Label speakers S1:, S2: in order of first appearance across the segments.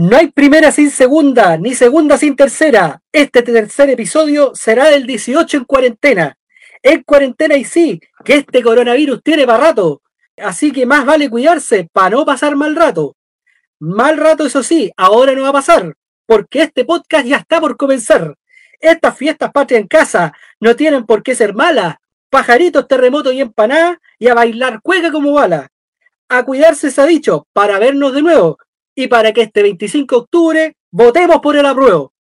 S1: No hay primera sin segunda, ni segunda sin tercera. Este tercer episodio será del 18 en cuarentena. En cuarentena y sí, que este coronavirus tiene para rato. Así que más vale cuidarse para no pasar mal rato. Mal rato, eso sí, ahora no va a pasar, porque este podcast ya está por comenzar. Estas fiestas patria en casa no tienen por qué ser malas. Pajaritos, terremotos y empanadas y a bailar cueca como bala. A cuidarse se ha dicho, para vernos de nuevo y para que este 25 de octubre votemos por el apruebo.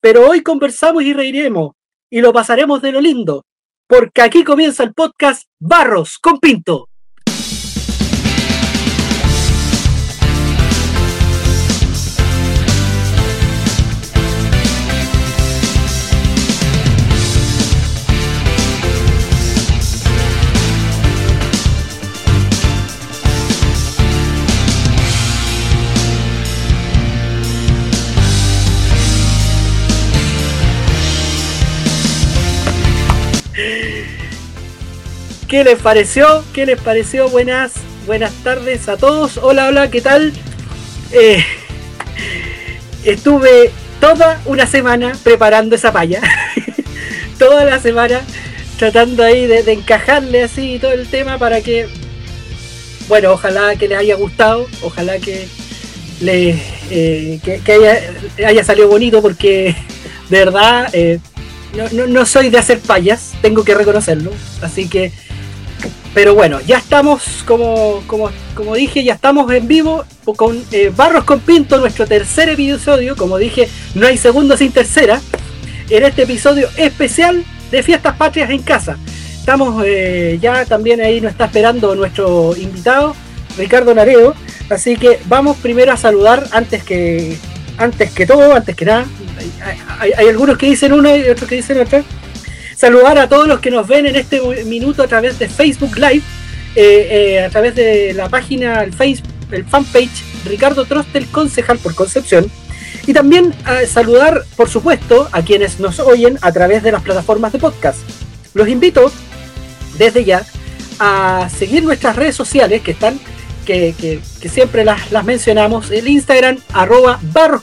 S1: Pero hoy conversamos y reiremos y lo pasaremos de lo lindo, porque aquí comienza el podcast Barros con Pinto. ¿Qué les pareció? ¿Qué les pareció? Buenas, buenas tardes a todos. Hola, hola, ¿qué tal? Eh, estuve toda una semana preparando esa palla. toda la semana tratando ahí de, encajarle así todo el tema para que, bueno, ojalá que les haya gustado, ojalá que, les, eh, haya, salido bonito porque de verdad eh, no, no, soy de hacer payas, tengo que reconocerlo. Así que pero bueno, ya estamos, como, como, como dije, ya estamos en vivo con eh, Barros con Pinto, nuestro tercer episodio. Como dije, no hay segundo sin tercera. En este episodio especial de Fiestas Patrias en Casa. Estamos eh, ya también ahí nos está esperando nuestro invitado, Ricardo Nareo. Así que vamos primero a saludar antes que, antes que todo, antes que nada. Hay, hay algunos que dicen una y otros que dicen otra saludar a todos los que nos ven en este minuto a través de Facebook Live, eh, eh, a través de la página, el, Facebook, el fanpage Ricardo Trostel, concejal por Concepción. Y también a saludar, por supuesto, a quienes nos oyen a través de las plataformas de podcast. Los invito desde ya a seguir nuestras redes sociales que están, que, siempre las, las, mencionamos, el Instagram arroba barros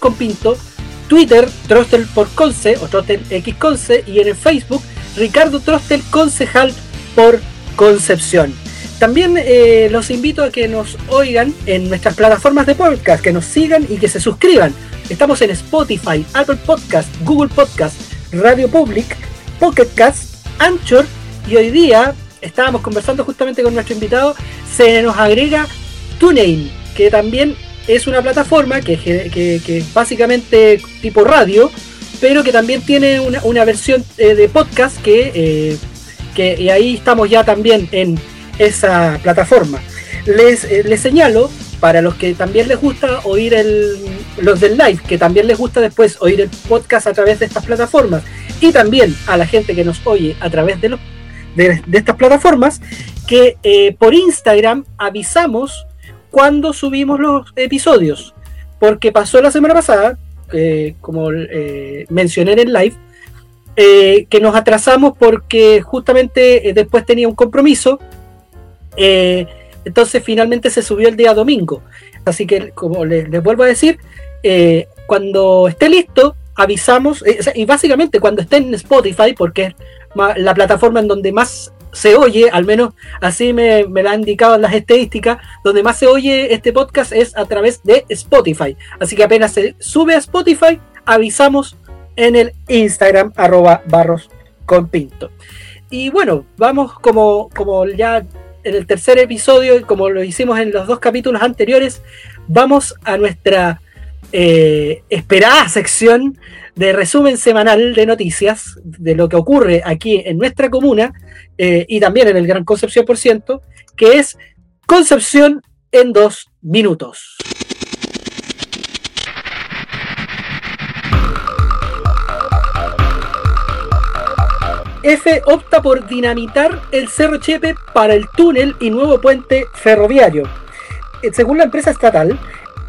S1: Twitter Trostel por Conce o Trostel X Conce y en el Facebook Ricardo Trostel, concejal por Concepción. También eh, los invito a que nos oigan en nuestras plataformas de podcast, que nos sigan y que se suscriban. Estamos en Spotify, Apple Podcast, Google Podcast, Radio Public, Pocket Cast, Anchor y hoy día estábamos conversando justamente con nuestro invitado, se nos agrega TuneIn, que también es una plataforma que, que es básicamente tipo radio, pero que también tiene una, versión eh, de podcast que, eh, que y ahí estamos ya también en esa plataforma. Les, eh, les señalo, para los que también les gusta oír el, los del live, que también les gusta después oír el podcast a través de estas plataformas, y también a la gente que nos oye a través de, los, de, estas plataformas, que por Instagram avisamos cuando subimos los episodios, porque pasó la semana pasada eh, como eh, mencioné en el live, eh, que nos atrasamos porque justamente después tenía un compromiso. entonces finalmente se subió el día domingo. Así que como les, vuelvo a decir, cuando esté listo, avisamos, y básicamente cuando esté en Spotify, porque es la plataforma en donde más se oye, al menos así me, me lo han indicado las estadísticas, donde más se oye este podcast es a través de Spotify. Así que apenas se sube a Spotify, avisamos en el Instagram arroba barros con pinto. Y bueno, vamos como, como ya en el tercer episodio, como lo hicimos en los dos capítulos anteriores, vamos a nuestra eh, esperada sección de resumen semanal de noticias de lo que ocurre aquí en nuestra comuna eh, y también en el Gran Concepción, por ciento, que es Concepción en dos minutos. F opta por dinamitar el Cerro Chepe para el túnel y nuevo puente ferroviario. Eh, según la empresa estatal,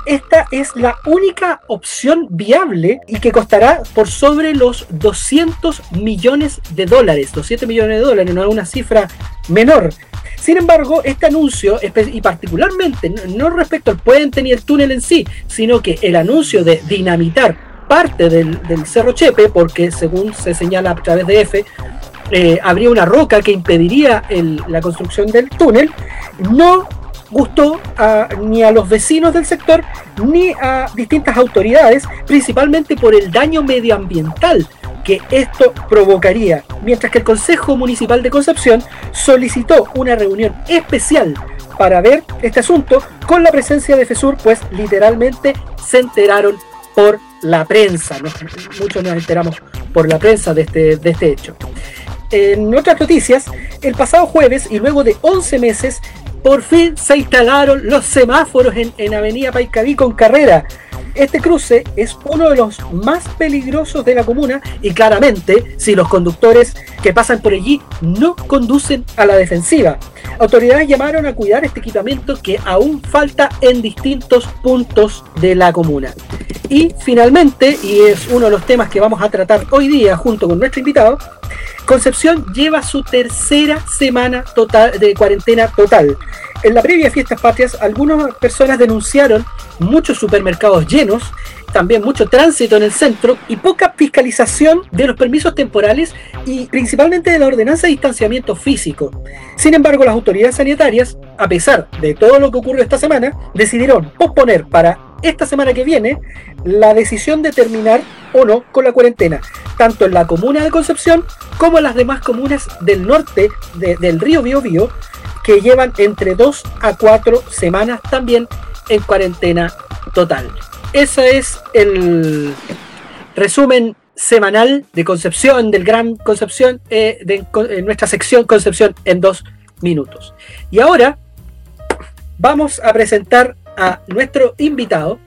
S1: esta es la única opción viable y que costará por sobre los 200 millones de dólares. 200 millones de dólares, no es una cifra menor. Sin embargo, este anuncio, y particularmente no respecto al puente ni el túnel en sí, sino que el anuncio de dinamitar parte del, Cerro Chepe, porque según se señala a través de F, eh, habría una roca que impediría la construcción del túnel, no gustó ni a los vecinos del sector ni a distintas autoridades, principalmente por el daño medioambiental que esto provocaría, mientras que el Consejo Municipal de Concepción solicitó una reunión especial para ver este asunto con la presencia de FESUR, pues literalmente se enteraron por la prensa, muchos nos enteramos por la prensa de este, de este hecho. En otras noticias, el pasado jueves y luego de 11 meses, por fin se instalaron los semáforos en, en Avenida Paicaví con carrera. Este cruce es uno de los más peligrosos de la comuna y claramente si los conductores que pasan por allí no conducen a la defensiva. Autoridades llamaron a cuidar este equipamiento que aún falta en distintos puntos de la comuna. Y finalmente, y es uno de los temas que vamos a tratar hoy día junto con nuestro invitado, Concepción lleva su tercera semana total de cuarentena total. En la previa Fiestas Patrias, algunas personas denunciaron muchos supermercados llenos, también mucho tránsito en el centro y poca fiscalización de los permisos temporales y principalmente de la ordenanza de distanciamiento físico. Sin embargo, las autoridades sanitarias, a pesar de todo lo que ocurrió esta semana, decidieron posponer para esta semana que viene la decisión de terminar o no con la cuarentena, tanto en la comuna de Concepción como en las demás comunas del norte del río Biobío, que llevan entre dos a cuatro semanas también en cuarentena total. Ese es el resumen semanal de Concepción, del Gran Concepción, eh, de, nuestra sección Concepción en dos minutos. Y ahora vamos a presentar a nuestro invitado,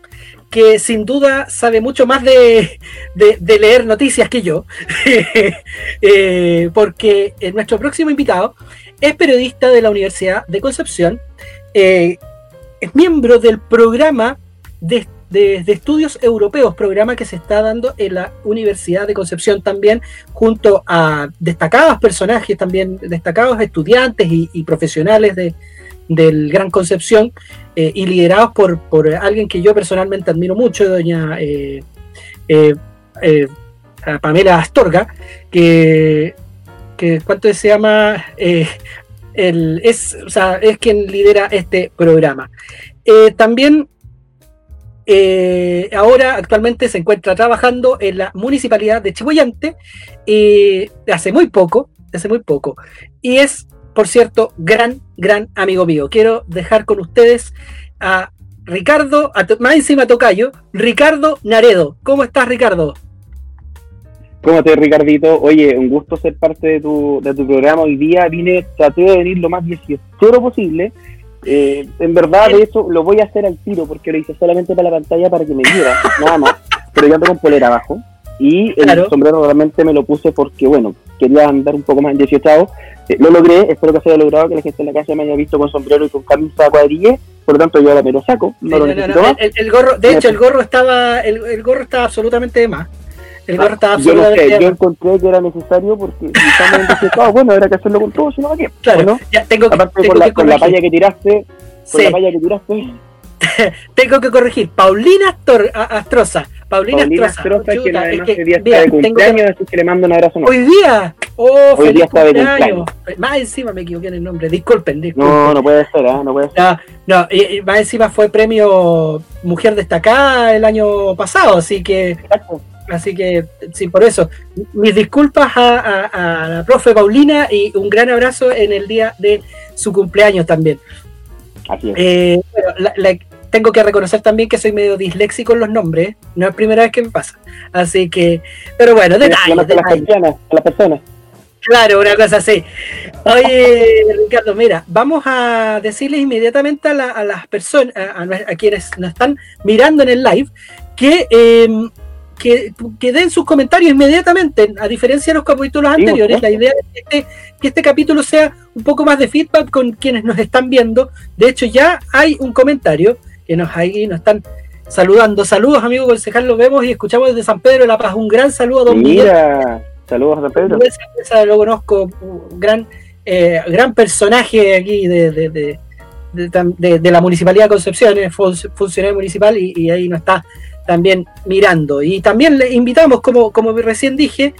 S1: que sin duda sabe mucho más de, leer noticias que yo, eh, porque nuestro próximo invitado es periodista de la Universidad de Concepción, eh, es miembro del programa de, estudios europeos, programa que se está dando en la Universidad de Concepción también, junto a destacados personajes, también destacados estudiantes y, profesionales de, del Gran Concepción, eh, y liderados por, por, alguien que yo personalmente admiro mucho, doña eh, Pamela Astorga, que que cuánto se llama, eh, el, es, o sea, es quien lidera este programa. Eh, también eh, ahora actualmente se encuentra trabajando en la municipalidad de Chihuayante hace muy poco, hace muy poco. Y es, por cierto, gran, gran amigo mío. Quiero dejar con ustedes a Ricardo, a, más encima Tocayo, Ricardo Naredo. ¿Cómo estás, Ricardo?
S2: ¿Cómo te Ricardito? Oye, un gusto ser parte de tu, de tu programa. Hoy día vine, traté de venir lo más 18 posible. Eh, en verdad, de hecho, lo voy a hacer al tiro porque lo hice solamente para la pantalla para que me viera, nada más. Pero yo ando con polera abajo. Y el sombrero realmente me lo puse porque, bueno, quería andar un poco más en 18 eh, lo logré, espero que se haya logrado que la gente en la casa me haya visto con sombrero y con camisa cuadrilla. Por lo tanto, yo ahora me lo saco. No, lo necesito
S1: El, gorro, de hecho, el gorro estaba, el, el gorro estaba absolutamente de más.
S2: El gorro estaba yo, no sé, yo encontré que era necesario porque si estamos bueno, era que hacerlo con todo, si no, ¿para qué?
S1: Claro, ¿no? ya tengo que,
S2: Aparte, con, la, con la palla que tiraste, con la palla que tiraste.
S1: tengo que corregir, Paulina Astor, Astroza. Paulina, Paulina que hoy día está de cumpleaños, así que le mando un abrazo. Hoy día, oh, hoy día está de cumpleaños. Más encima me equivoqué en el nombre, disculpen, disculpen.
S2: No, no puede ser, ¿eh? no puede ser.
S1: No, no y, más encima fue premio Mujer Destacada el año pasado, así que... Exacto Así que, sí, por eso, mis disculpas a, la profe Paulina y un gran abrazo en el día de su cumpleaños también. Así es. Eh, tengo que reconocer también que soy medio disléxico en los nombres, no es primera vez que me pasa. Así que, pero bueno, detalles.
S2: Las la persona.
S1: Claro, una cosa así. Oye, Ricardo, mira, vamos a decirles inmediatamente a, las personas, a, quienes nos están mirando en el live, que em, que, den sus comentarios inmediatamente, a diferencia de los capítulos anteriores. La idea es que este, que este, capítulo sea un poco más de feedback con quienes nos están viendo. De hecho, ya hay un comentario que nos, ahí nos están saludando. Saludos, amigo concejal, lo vemos y escuchamos desde San Pedro de la Paz. Un gran saludo a don
S2: Mira, saludos a San Pedro.
S1: lo conozco, un gran eh, gran personaje aquí de, de, de, la Municipalidad de Concepción, es funcionario municipal y, ahí nos está también mirando. Y también le invitamos, como, como recién dije,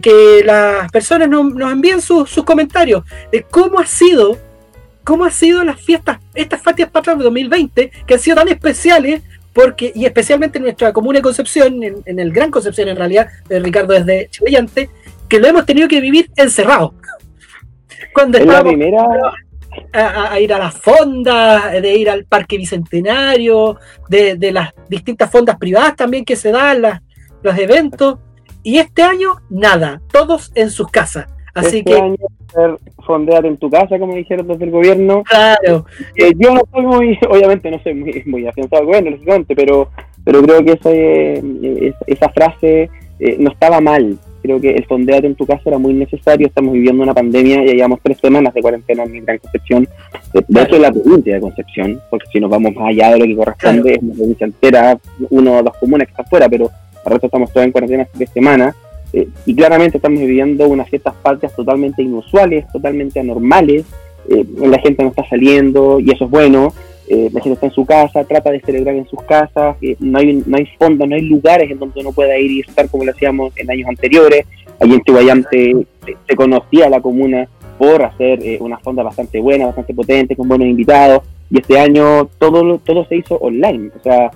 S1: que las personas nos, envíen sus, comentarios de cómo ha sido, cómo ha sido las fiestas, estas fiestas patrias de 2020, que han sido tan especiales, porque, y especialmente en nuestra comuna de Concepción, en, el Gran Concepción en realidad, de Ricardo desde Chilellante, que lo hemos tenido que vivir encerrado. Cuando estábamos a, ir a las fondas, de ir al Parque Bicentenario, de, las distintas fondas privadas también que se dan, las, los eventos. Y este año, nada, todos en sus casas. Así
S2: este
S1: que.
S2: Año, fondear en tu casa, como dijeron desde el gobierno.
S1: Claro.
S2: Eh, yo no soy muy, obviamente no soy muy, muy afianzado al gobierno, lógicamente, pero, pero creo que esa, eh, esa frase eh, no estaba mal creo que el fondeate en tu casa era muy necesario. Estamos viviendo una pandemia, ya llevamos tres semanas de cuarentena en mi Gran Concepción. De, hecho, es la provincia de Concepción, porque si nos vamos más allá de lo que corresponde, es una provincia entera, uno o dos comunas que están fuera, pero al resto estamos todos en cuarentena tres semanas. Eh, y claramente estamos viviendo unas fiestas patrias totalmente inusuales, totalmente anormales. Eh, la gente no está saliendo y eso es bueno. Eh, la gente está en su casa, trata de celebrar en sus casas, no, hay, no hay fondos, no hay lugares en donde uno pueda ir y estar como lo hacíamos en años anteriores. Allí en Chihuayante se, conocía la comuna por hacer una fonda bastante buena, bastante potente, con buenos invitados, y este año todo, todo se hizo online. O sea,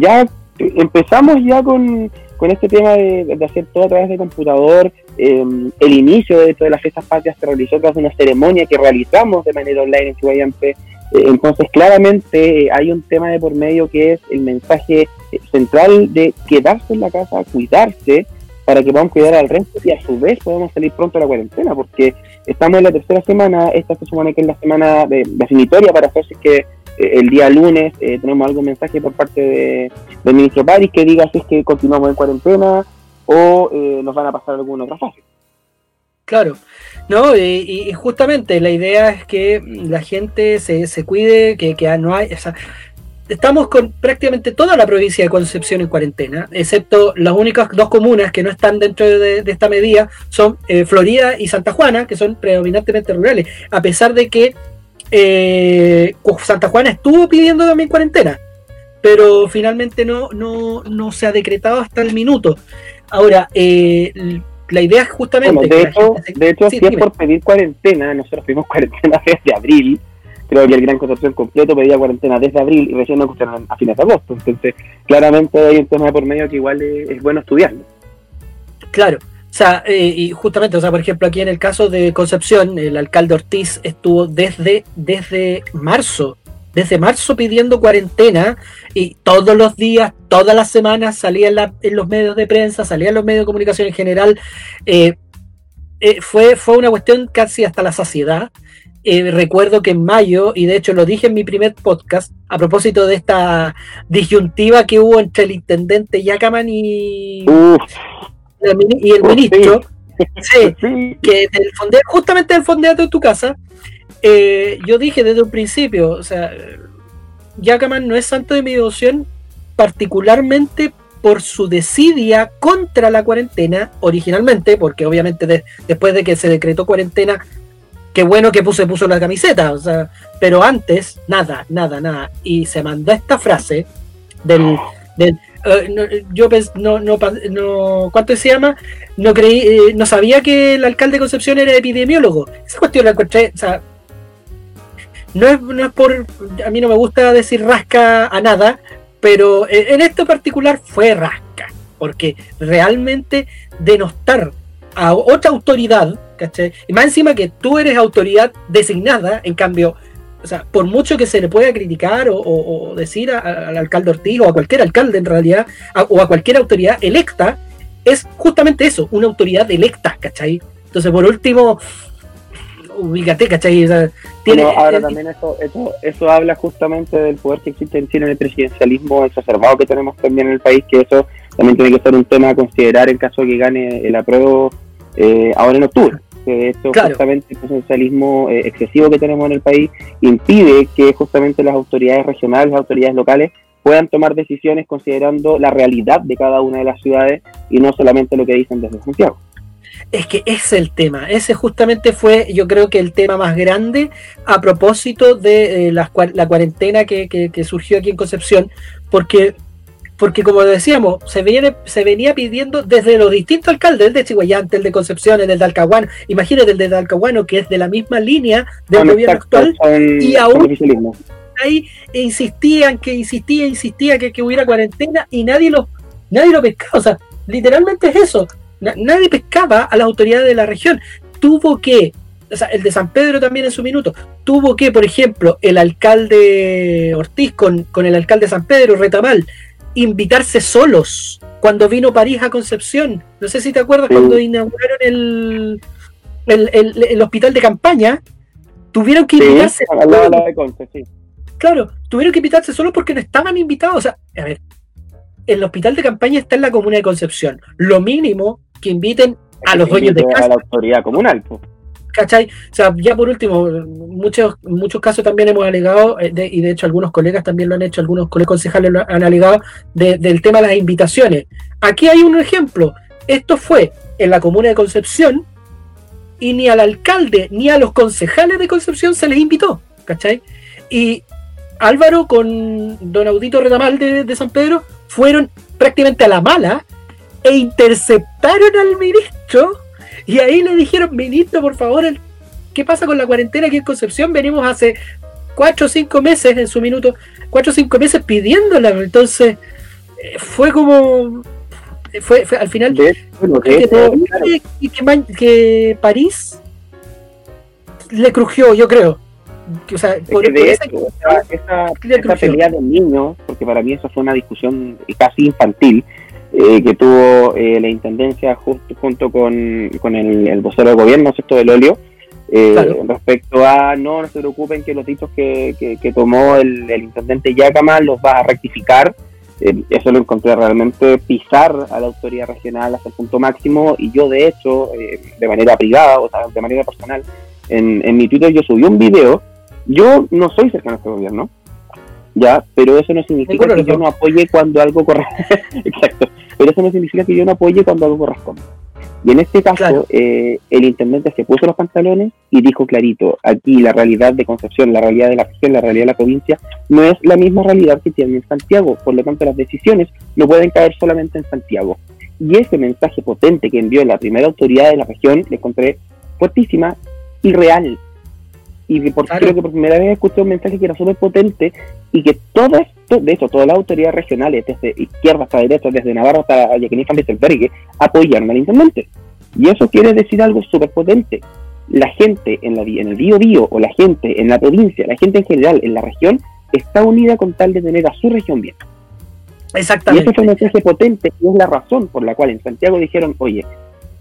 S2: ya empezamos ya con, con este tema de, hacer todo a través de computador. el inicio de, de las fiestas patrias se realizó tras una ceremonia que realizamos de manera online en Chihuayante eh, entonces, claramente eh, hay un tema de por medio que es el mensaje eh, central de quedarse en la casa, cuidarse, para que podamos cuidar al resto y a su vez podamos salir pronto a la cuarentena, porque estamos en la tercera semana, esta se supone que es la semana definitoria para hacer si es que el día lunes tenemos algún mensaje por parte de, del ministro París que diga si es que continuamos en cuarentena o nos van a pasar alguna otra fase.
S1: Claro, no, y, justamente la idea es que la gente se, se cuide, que, que no hay, o estamos con prácticamente toda la provincia de Concepción en cuarentena, excepto las únicas dos comunas que no están dentro de, esta medida son eh, Florida y Santa Juana, que son predominantemente rurales, a pesar de que eh, Santa Juana estuvo pidiendo también cuarentena, pero finalmente no, no, no se ha decretado hasta el minuto. Ahora, eh, la idea es justamente.
S2: de, hecho, de hecho, si es por pedir cuarentena, nosotros pedimos cuarentena desde abril. Creo que el Gran Concepción completo pedía cuarentena desde abril y recién nos escucharon a fines de agosto. Entonces, claramente hay un tema por medio que igual es, bueno estudiarlo.
S1: Claro. O sea, eh, y justamente, o sea, por ejemplo, aquí en el caso de Concepción, el alcalde Ortiz estuvo desde, desde marzo desde marzo pidiendo cuarentena y todos los días, todas las semanas salía en, los medios de prensa, salía en los medios de comunicación en general. Eh, eh, fue, fue una cuestión casi hasta la saciedad. Recuerdo que en mayo, y de hecho lo dije en mi primer podcast, a propósito de esta disyuntiva que hubo entre el intendente Yacaman y, y el ministro, que del justamente el fondeado de tu casa, eh, yo dije desde un principio, o sea, Yakaman no es santo de mi devoción, particularmente por su desidia contra la cuarentena originalmente, porque obviamente después de que se decretó cuarentena, qué bueno que puso, puso la camiseta, o sea, pero antes, nada, nada, nada. Y se mandó esta frase del, eh, yo no, no, no, ¿cuánto se llama? No creí, eh, no sabía que el alcalde de Concepción era epidemiólogo. Esa cuestión la encontré, o sea, no es, no es por. A mí no me gusta decir rasca a nada, pero en esto particular fue rasca, porque realmente denostar a otra autoridad, ¿cachai? Y más encima que tú eres autoridad designada, en cambio, o sea, por mucho que se le pueda criticar o, decir al alcalde Ortiz o a cualquier alcalde en realidad, o a cualquier autoridad electa, es justamente eso, una autoridad electa, ¿cachai? Entonces, por último, ubícate, ¿cachai?
S2: ahora también eso, eso, eso habla justamente del poder que existe en Chile en el presidencialismo exacerbado que tenemos también en el país, que eso también tiene que ser un tema a considerar en caso de que gane el apruebo eh, ahora en octubre. Que esto justamente el presidencialismo eh, excesivo que tenemos en el país impide que justamente las autoridades regionales, las autoridades locales puedan tomar decisiones considerando la realidad de cada una de las ciudades y no solamente lo que dicen desde Santiago.
S1: Es que ese es el tema. Ese justamente fue, yo creo que el tema más grande a propósito de eh, la, cuarentena que, surgió aquí en Concepción, porque, porque como decíamos, se, viene, se venía pidiendo desde los distintos alcaldes, el de Chihuayante, el de Concepción, el de Talcahuano, imagínate el de Talcahuano, que es de la misma línea del gobierno actual, y aún ahí insistían, que insistía, insistía que, que hubiera cuarentena y nadie lo, nadie lo pescaba. O sea, literalmente es eso nadie pescaba a las autoridades de la región. Tuvo que, o sea, el de San Pedro también en su minuto, tuvo que, por ejemplo, el alcalde Ortiz con, el alcalde de San Pedro, Retamal, invitarse solos cuando vino París a Concepción. No sé si te acuerdas cuando inauguraron el, el, hospital de campaña. Tuvieron que invitarse. Claro, tuvieron que invitarse solo porque no estaban invitados. O sea, a ver, el hospital de campaña está en la comuna de Concepción. Lo mínimo que inviten a los dueños de casa.
S2: A la autoridad comunal.
S1: ¿Cachai? O sea, ya por último, muchos, muchos casos también hemos alegado, eh, y de hecho algunos colegas también lo han hecho, algunos colegas concejales lo han alegado, del tema de las invitaciones. Aquí hay un ejemplo. Esto fue en la comuna de Concepción, y ni al alcalde ni a los concejales de Concepción se les invitó, ¿cachai? Y Álvaro con don Audito Retamal de, de San Pedro fueron prácticamente a la mala e interceptaron al ministro y ahí le dijeron, ministro, por favor, ¿qué pasa con la cuarentena aquí en Concepción? Venimos hace cuatro o cinco meses en su minuto, cuatro o cinco meses pidiéndola, entonces eh, fue como fue, al final que, París le crujió, yo creo.
S2: O sea, por, esa, pelea de niños, porque para mí eso fue una discusión casi infantil, eh, que tuvo eh, la intendencia justo, junto con, con el, vocero del gobierno, ¿cierto? Del óleo, eh, respecto a no, no se preocupen que los dichos que, que, tomó el, el, intendente Yacama los va a rectificar. eso lo encontré realmente pisar a la autoridad regional hasta el punto máximo y yo de hecho, de manera privada, o sea, de manera personal, en, en mi Twitter yo subí un video. Yo no soy cercano a este gobierno, ya, pero eso no significa que yo no apoye cuando algo corre. Exacto, pero eso no significa que yo no apoye cuando algo corresponde. Y en este caso, eh, el intendente se puso los pantalones y dijo clarito, aquí la realidad de Concepción, la realidad de la región, la realidad de la provincia, no es la misma realidad que tiene en Santiago. Por lo tanto, las decisiones no pueden caer solamente en Santiago. Y ese mensaje potente que envió la primera autoridad de la región, le encontré fuertísima y real y por, creo que por primera vez escuché un mensaje que era súper potente y que todas, de hecho, todas las autoridades regionales, desde izquierda hasta derecha, desde Navarra hasta Jacqueline Van apoyaron al intendente. Y eso quiere decir algo súper potente. La gente en, la, en el Bío Bío o la gente en la provincia, la gente en general en la región, está unida con tal de tener a su región bien.
S1: Exactamente.
S2: Y eso fue un mensaje potente y es la razón por la cual en Santiago dijeron, oye,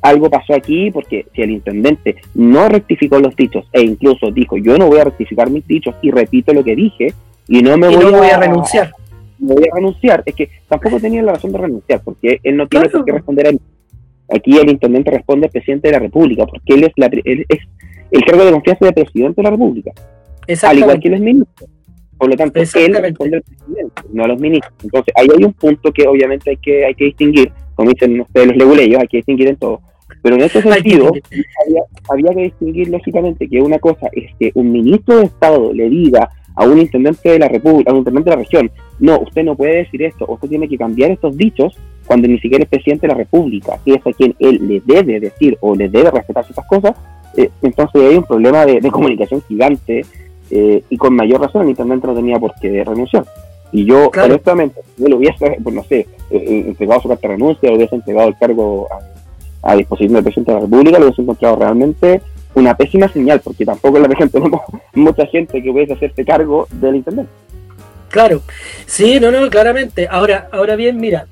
S2: algo pasó aquí porque si el intendente no rectificó los dichos e incluso dijo yo no voy a rectificar mis dichos y repito lo que dije y no me voy, a, renunciar. No voy a renunciar, es que tampoco tenía la razón de renunciar porque él no tiene por qué responder a mí. Aquí el intendente responde al presidente de la República porque él es, la, él es el cargo de confianza del presidente de la República. Al igual que él es ministro. Por lo tanto, él responde al presidente, no a los ministros. Entonces, ahí hay un punto que obviamente hay que, hay que distinguir, como dicen ustedes los leguleyos, hay que distinguir en todo. Pero en ese sentido, había, que distinguir lógicamente que una cosa es que un ministro de Estado le diga a un intendente de la República, a un intendente de la región, no, usted no puede decir esto, usted tiene que cambiar estos dichos cuando ni siquiera es presidente de la República, que es a quien él le debe decir o le debe respetar ciertas cosas, eh, entonces hay un problema de, comunicación gigante eh, y con mayor razón el intendente no tenía por qué renunciar. Y yo, honestamente, yo lo hubiese, pues no sé, eh, entregado su carta de renuncia, lo hubiese entregado el cargo a a disposición del presidente de la República, lo hemos encontrado realmente una pésima señal, porque tampoco en la región tenemos mucha gente que puede hacerse cargo del Internet.
S1: Claro, sí, no, no, claramente. Ahora, ahora bien, mira,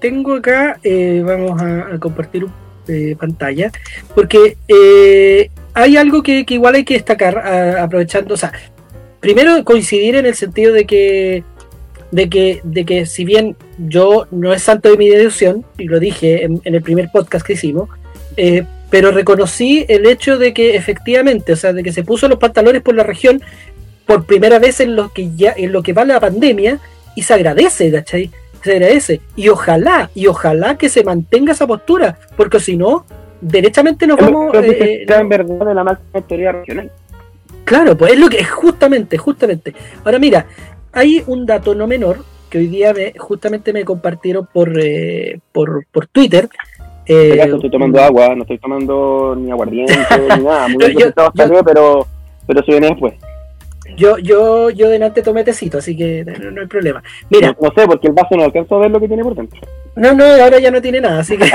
S1: tengo acá, eh, vamos a, compartir eh, pantalla, porque eh, hay algo que, igual hay que destacar, aprovechando, o sea, primero coincidir en el sentido de que de que, de que si bien yo no es santo de mi deducción, y lo dije en, el primer podcast que hicimos, pero reconocí el hecho de que efectivamente, o sea, de que se puso los pantalones por la región por primera vez en lo que ya, en lo que va la pandemia, y se agradece, ¿cachai? Se agradece. Y ojalá, y ojalá que se mantenga esa postura, porque si no, derechamente nos vamos.
S2: Eh, en verdad de la máxima autoridad regional.
S1: Claro, pues es lo que es justamente, justamente. Ahora mira, hay un dato no menor que hoy día me, justamente me compartieron por, eh, por, por Twitter.
S2: Eh, estoy tomando agua, no estoy tomando ni aguardiente ni nada. Muy bien, yo, yo, pero, pero se viene después.
S1: Yo, yo, yo delante tomé tecito, así que no, hay problema. Mira.
S2: No, sé, porque el vaso no alcanzó a ver lo que tiene por dentro.
S1: No, no, ahora ya no tiene nada, así que.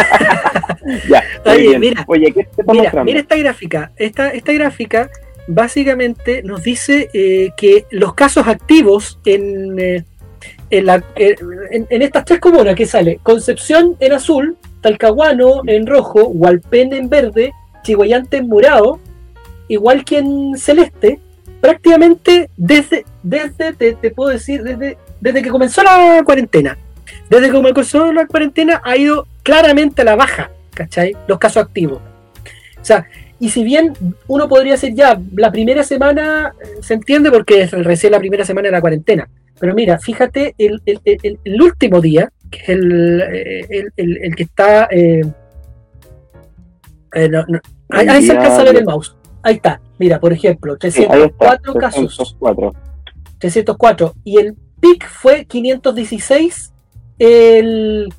S2: ya. Oye, mira.
S1: Oye, ¿qué te mira, mira esta gráfica. Esta, esta gráfica básicamente nos dice eh, que los casos activos en, eh, en, la, en, en, estas tres comunas que sale: Concepción en azul, Talcahuano en rojo, Hualpén en verde, Chihuayante en morado, igual que en celeste prácticamente desde, desde te, puedo decir, desde, desde que comenzó la cuarentena. Desde que comenzó la cuarentena ha ido claramente a la baja, ¿cachai? Los casos activos. O sea, y si bien uno podría decir ya, la primera semana eh, se entiende porque es recién la primera semana de la cuarentena. Pero mira, fíjate, el, último día, que es el, eh, que está... Eh, ahí, se alcanza a ver el mouse. Ahí está. Mira, por ejemplo, 304 casos. 304. Y el pic fue 516 el,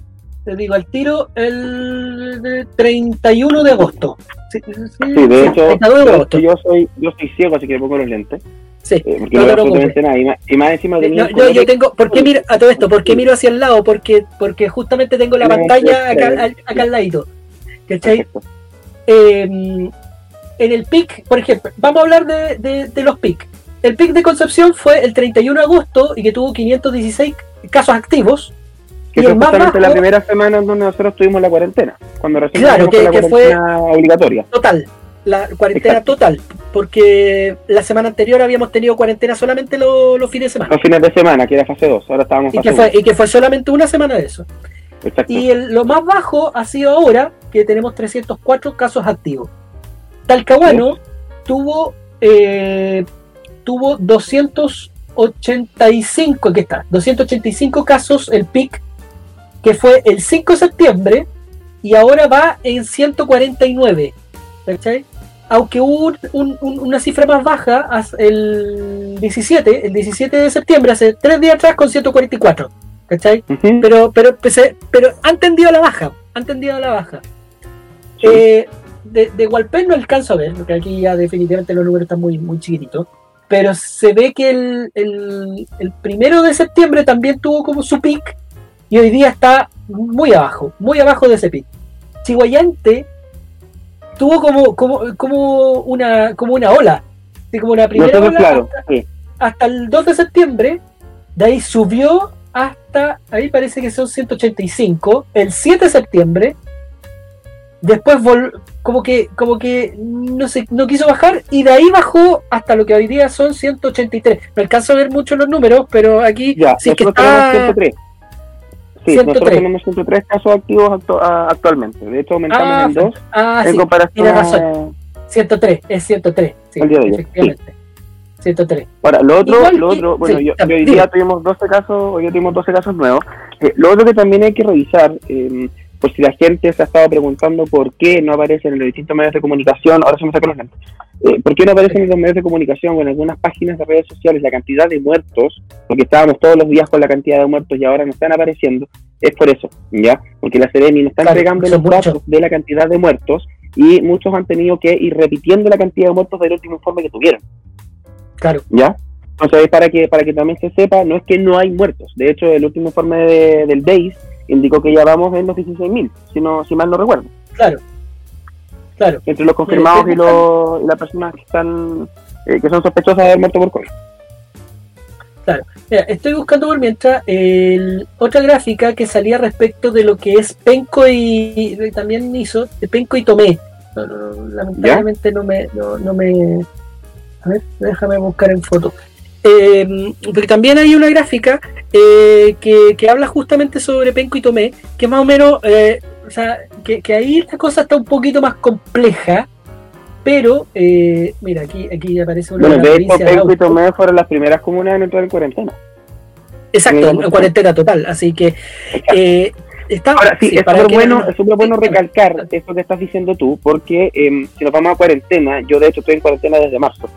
S1: te digo al tiro, el 31 de agosto.
S2: Sí, de hecho, yo soy yo soy ciego, así que me pongo los lentes.
S1: Sí,
S2: eh, porque no, absolutamente nada. Y más, encima de
S1: no, yo, yo tengo, ¿por qué miro a todo esto? ¿Por qué miro hacia el lado? Porque, porque justamente tengo la pantalla acá, acá al ladito. ¿Cachai? Eh, en el pic, por ejemplo, vamos a hablar de, los pic. El pic de Concepción fue el 31 de agosto y que tuvo 516 casos activos.
S2: Que fue justamente la primera semana donde nosotros tuvimos la cuarentena, cuando recién
S1: claro, que,
S2: la
S1: fue
S2: obligatoria.
S1: Total, la cuarentena total, porque la semana anterior habíamos tenido cuarentena solamente los, fines de semana.
S2: Los fines de semana, que era fase 2, ahora estábamos
S1: y que fue Y que fue solamente una semana de eso. Exacto. Y lo más bajo ha sido ahora, que tenemos 304 casos activos. Talcahuano tuvo, eh, tuvo 285, aquí está, 285 casos el PIC, que fue el 5 de septiembre, y ahora va en 149. ¿cachai? Aunque hubo una cifra más baja el 17, el 17 de septiembre, hace tres días atrás, con 144. ¿Cachai? Pero, pero, pero han tendido a la baja. Han tendido a la baja. Eh, de, de no alcanzo a ver, porque aquí ya definitivamente los números están muy, muy chiquititos. Pero se ve que el, el, primero de septiembre también tuvo como su pic y hoy día está muy abajo, muy abajo de ese pic. Chihuayante tuvo como, como, como, una, como una ola, como una primera ola hasta, el 2 de septiembre, de ahí subió hasta, ahí parece que son 185, el 7 de septiembre, después como que como que no sé no quiso bajar y de ahí bajó hasta lo que hoy día son 183 no alcanzo a ver mucho los números pero aquí
S2: sí que está 103 Sí, nosotros tenemos 103 casos activos actualmente. De hecho, aumentamos ah, en dos
S1: ah, en comparación tiene razón. 103, es 103. Sí, efectivamente. 103.
S2: Ahora, lo otro, lo otro bueno, yo, hoy día tuvimos 12 casos, hoy día tuvimos 12 casos nuevos. Eh, lo otro que también hay que revisar, eh, por si la gente se ha estado preguntando por qué no aparecen en los distintos medios de comunicación, ahora se me sacan los lentes, eh, ¿por qué no aparecen en los medios de comunicación o en algunas páginas de redes sociales la cantidad de muertos? Porque estábamos todos los días con la cantidad de muertos y ahora no están apareciendo, es por eso, ¿ya? Porque la Seremi no está entregando los datos de la cantidad de muertos y muchos han tenido que ir repitiendo la cantidad de muertos del último informe que tuvieron.
S1: Claro.
S2: ¿Ya? Entonces, para que, para que también se sepa, no es que no hay muertos. De hecho, el último informe del BASE indicó que ya vamos en los 16.000, si, no, si mal no recuerdo.
S1: Claro, claro.
S2: Entre los confirmados y, los, y las personas que están eh, que son sospechosas de haber muerto por COVID.
S1: Claro. Mira, estoy buscando por mientras otra gráfica que salía respecto de lo que es Penco y, también hizo de Penco y Tomé. lamentablemente no me, no, no me. A ver, déjame buscar en foto. Eh, porque también hay una gráfica eh, que, habla justamente sobre Penco y Tomé, que más o menos, eh, o sea, que, ahí esta cosa está un poquito más compleja, pero, eh, mira, aquí, aquí aparece
S2: una Bueno, de hecho, Penco y Tomé fueron las primeras comunas en entrar en cuarentena.
S1: Exacto, en, cuarentena total, así que... Está,
S2: Ahora sí,
S1: sí,
S2: es súper
S1: que
S2: bueno,
S1: no-
S2: es súper bueno
S1: sí,
S2: recalcar eso que estás diciendo tú, porque em, si nos vamos a cuarentena, yo de hecho estoy en cuarentena desde marzo.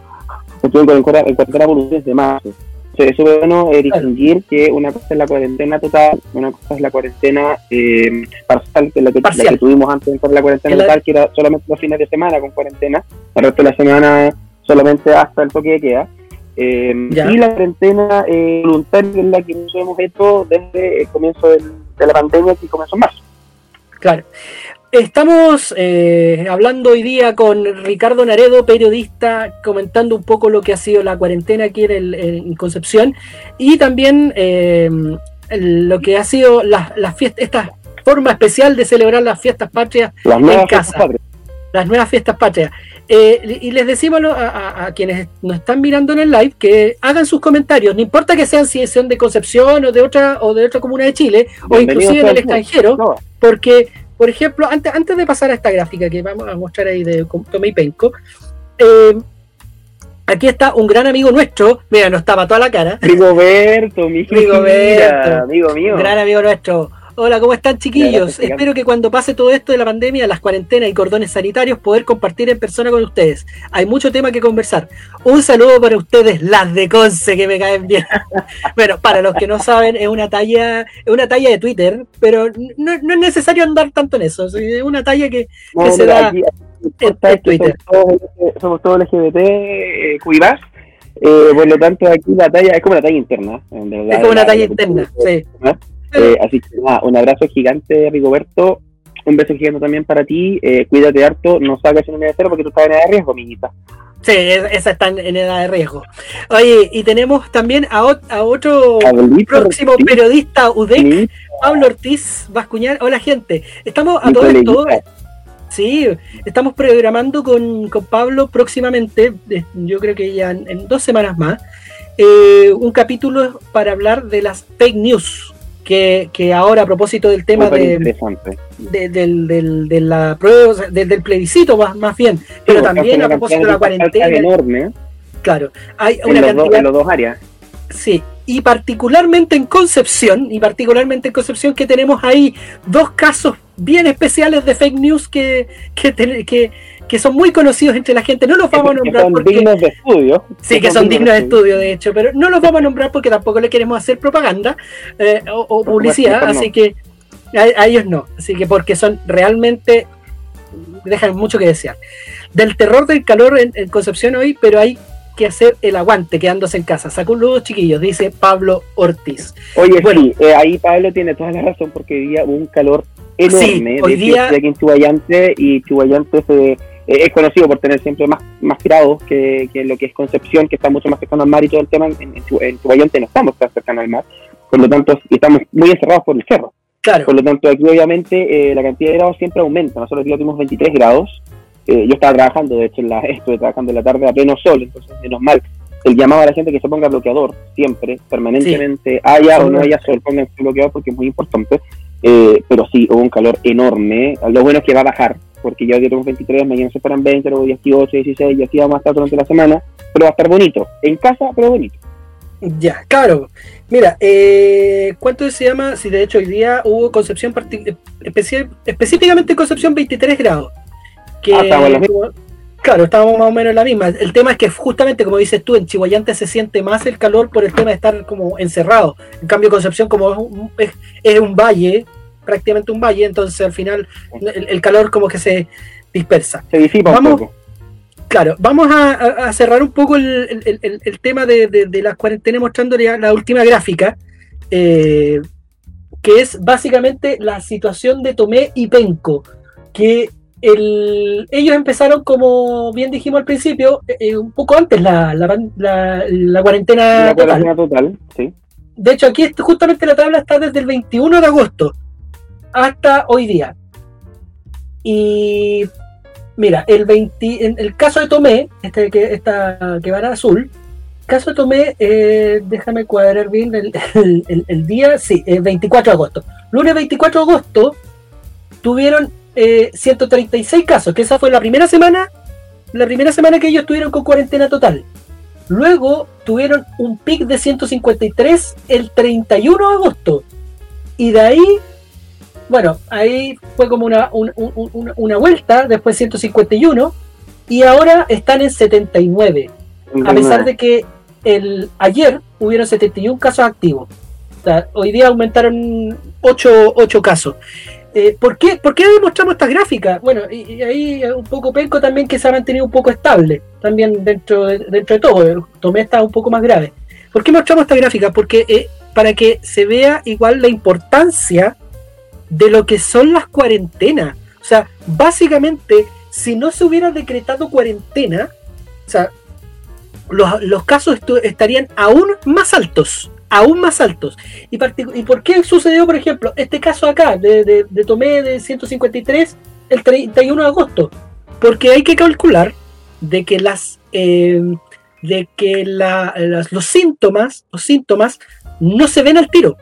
S2: Estoy en cuarentena, en cuarentena voluntaria desde marzo. Entonces, es bueno eh, distinguir que una cosa es la cuarentena total, una cosa es la cuarentena eh, parcial, que es la que, la que tuvimos antes en la cuarentena
S1: la-
S2: total, que era solamente los fines de semana con cuarentena, el resto de la semana solamente hasta el toque de queda. Eh, y la cuarentena eh, voluntaria, es la que nosotros hemos hecho desde el comienzo del- de la pandemia, que comenzó en marzo.
S1: Claro. Estamos eh, hablando hoy día con Ricardo Naredo, periodista, comentando un poco lo que ha sido la cuarentena aquí en, el- en Concepción y también eh, lo que ha sido las fiestas, esta forma especial de celebrar las fiestas patrias,
S2: Las nuevas
S1: casa. las nuevas fiestas patrias. Eh, y les decimos a, quienes nos están mirando en el live que hagan sus comentarios, no importa que sean si son de Concepción o de otra o de otra comuna de Chile o inclusive
S2: sea el
S1: extranjero.
S2: No,
S1: Porque, por ejemplo, antes, antes de pasar a esta gráfica que vamos a mostrar ahí de Tomé y Penco, eh, aquí está un gran amigo nuestro, mira, nos tapa toda la cara,
S2: Rigoberto, mi
S1: Rigoberto.
S2: mira, amigo mío.
S1: un gran amigo nuestro. Hola, ¿cómo están chiquillos?
S2: Gracias.
S1: Espero que cuando pase todo esto de la pandemia, las cuarentenas y cordones sanitarios, poder compartir en persona con ustedes. Hay mucho tema que conversar. Un saludo para ustedes, las de Conce, que me caen bien. bueno, para los que no saben, es una talla, es una talla de Twitter, pero no, no es necesario andar tanto en eso. Es una talla que
S2: No,
S1: que se
S2: mira,
S1: da
S2: aquí-
S1: en- en Twitter.
S2: Somos todos, LGBT, eh. Eh, por lo tanto, aquí la talla es como una talla interna. En verdad,
S1: es como una
S2: La-
S1: talla
S2: la-
S1: interna. Sí.
S2: ¿no? Eh, así que nada, un abrazo gigante, Rigoberto. Un beso gigante también para ti. Eh, cuídate harto. No salgas en unidad de cero porque tú estás en edad de riesgo, amiguita.
S1: Sí, es- esa está en, edad de riesgo. Oye, y tenemos también a, ot- a otro próximo
S2: Ortiz,
S1: periodista UDEC, Pablo Ortiz Bascuñar. Hola, gente. Estamos a todo esto. Sí, estamos programando con, con Pablo próximamente, yo creo que ya en, en dos semanas más, eh, un capítulo para hablar de las fake news. Que, que ahora, a propósito del tema de, de- del, del, de la prueba, sea, del, plebiscito más, más bien, pero
S2: Sí, porque
S1: también a propósito de la
S2: cantidad de
S1: cuarentena,
S2: enorme
S1: claro, hay
S2: en
S1: una
S2: los, dos,
S1: cantidad,
S2: en los dos áreas.
S1: sí, y particularmente en Concepción, y particularmente en Concepción que tenemos ahí dos casos bien especiales de fake news que, que, que, que son muy conocidos entre la gente, no los vamos a nombrar
S2: son
S1: porque...
S2: dignos de estudio.
S1: Sí, que son dignos de estudio, de hecho, pero no los vamos a nombrar porque tampoco le queremos hacer propaganda eh, o, o publicidad,
S2: no.
S1: así que a, a ellos no, así que porque son realmente, dejan mucho que desear. Del terror del calor en, en Concepción hoy, pero hay que hacer el aguante quedándose en casa. Saludos chiquillos, dice Pablo Ortiz.
S2: Oye,
S1: Bueno.
S2: sí, eh, ahí Pablo tiene toda la razón porque hoy día hubo un calor enorme.
S1: Sí,
S2: de
S1: hoy
S2: hecho,
S1: día-
S2: aquí en Chubayante y Chubayante se, eh, es conocido por tener siempre más, más grados que, que lo que es Concepción, que está mucho más cercano al mar y todo el tema. En, en, no estamos tan cercanos al mar, por lo tanto, estamos muy encerrados por el cerro.
S1: Claro,
S2: Por lo tanto, aquí obviamente eh, la cantidad de grados siempre aumenta. Nosotros aquí tuvimos 23 grados. Eh, yo estaba trabajando, de hecho, en la, estuve trabajando en la tarde a pleno sol, entonces menos mal. El llamado a la gente que se ponga bloqueador siempre, permanentemente, haya o no haya sol, pónganse bloqueador porque es muy importante. Eh, pero sí, hubo un calor enorme. Lo bueno es que va a bajar, porque ya tenemos 23, mañana se fueran 20, luego 18, 16, y así vamos a estar durante la semana. Pero va a estar bonito. En casa, pero bonito.
S1: ya, claro. Mira, eh, ¿cuánto se llama? Si de hecho hoy día hubo Concepción, parti- especi- específicamente en Concepción 23 grados. Que,
S2: Ah, misma.
S1: Claro, estábamos más o menos en la misma. El tema es que justamente, como dices tú, en Chihuayante se siente más el calor por el tema de estar como encerrado. En cambio, Concepción, como es un, es, es un valle, prácticamente un valle, entonces al final el, el calor como que se dispersa.
S2: Se disipa
S1: Vamos.
S2: un poco.
S1: Claro, vamos a, cerrar un poco el, el- el- tema de, de, de las cuarentenas mostrándole la última gráfica, eh, que es básicamente la situación de Tomé y Penco, que el- ellos empezaron, como bien dijimos al principio, eh, un poco antes la, la, la- la cuarentena
S2: La
S1: total.
S2: total, sí.
S1: De hecho, aquí justamente la tabla está desde el 21 de agosto hasta hoy día. Y mira, el 20, en el caso de Tomé, este que, esta, que va en azul, caso de Tomé, eh, déjame cuadrar bien el, el- el- día, sí, el 24 de agosto. Lunes 24 de agosto tuvieron eh, 136 casos, que esa fue la primera semana, la primera semana que ellos tuvieron con cuarentena total. Luego tuvieron un pic de 153 el 31 de agosto. Y de ahí bueno, ahí fue como una, una, vuelta, después 151, y ahora están en 79, a pesar de que el, ayer hubieron 71 casos activos. hoy día aumentaron 8, 8 casos. Eh, ¿por, qué, ¿Por qué mostramos esta gráfica? Bueno, y, ahí un poco penco también que se ha mantenido un poco estable, también dentro de, dentro de todo. Tomé está un poco más grave. ¿Por qué mostramos esta gráfica? Porque eh, para que se vea igual la importancia de lo que son las cuarentenas. O sea, básicamente, si no se hubiera decretado cuarentena, o sea, los, casos estarían aún más altos, aún más altos. ¿Y, ¿Y, por qué sucedió, por ejemplo, este caso acá de, de, Tomé de 153 el 31 de agosto? Porque hay que calcular de que las eh, de que los síntomas, los síntomas no se ven al tiro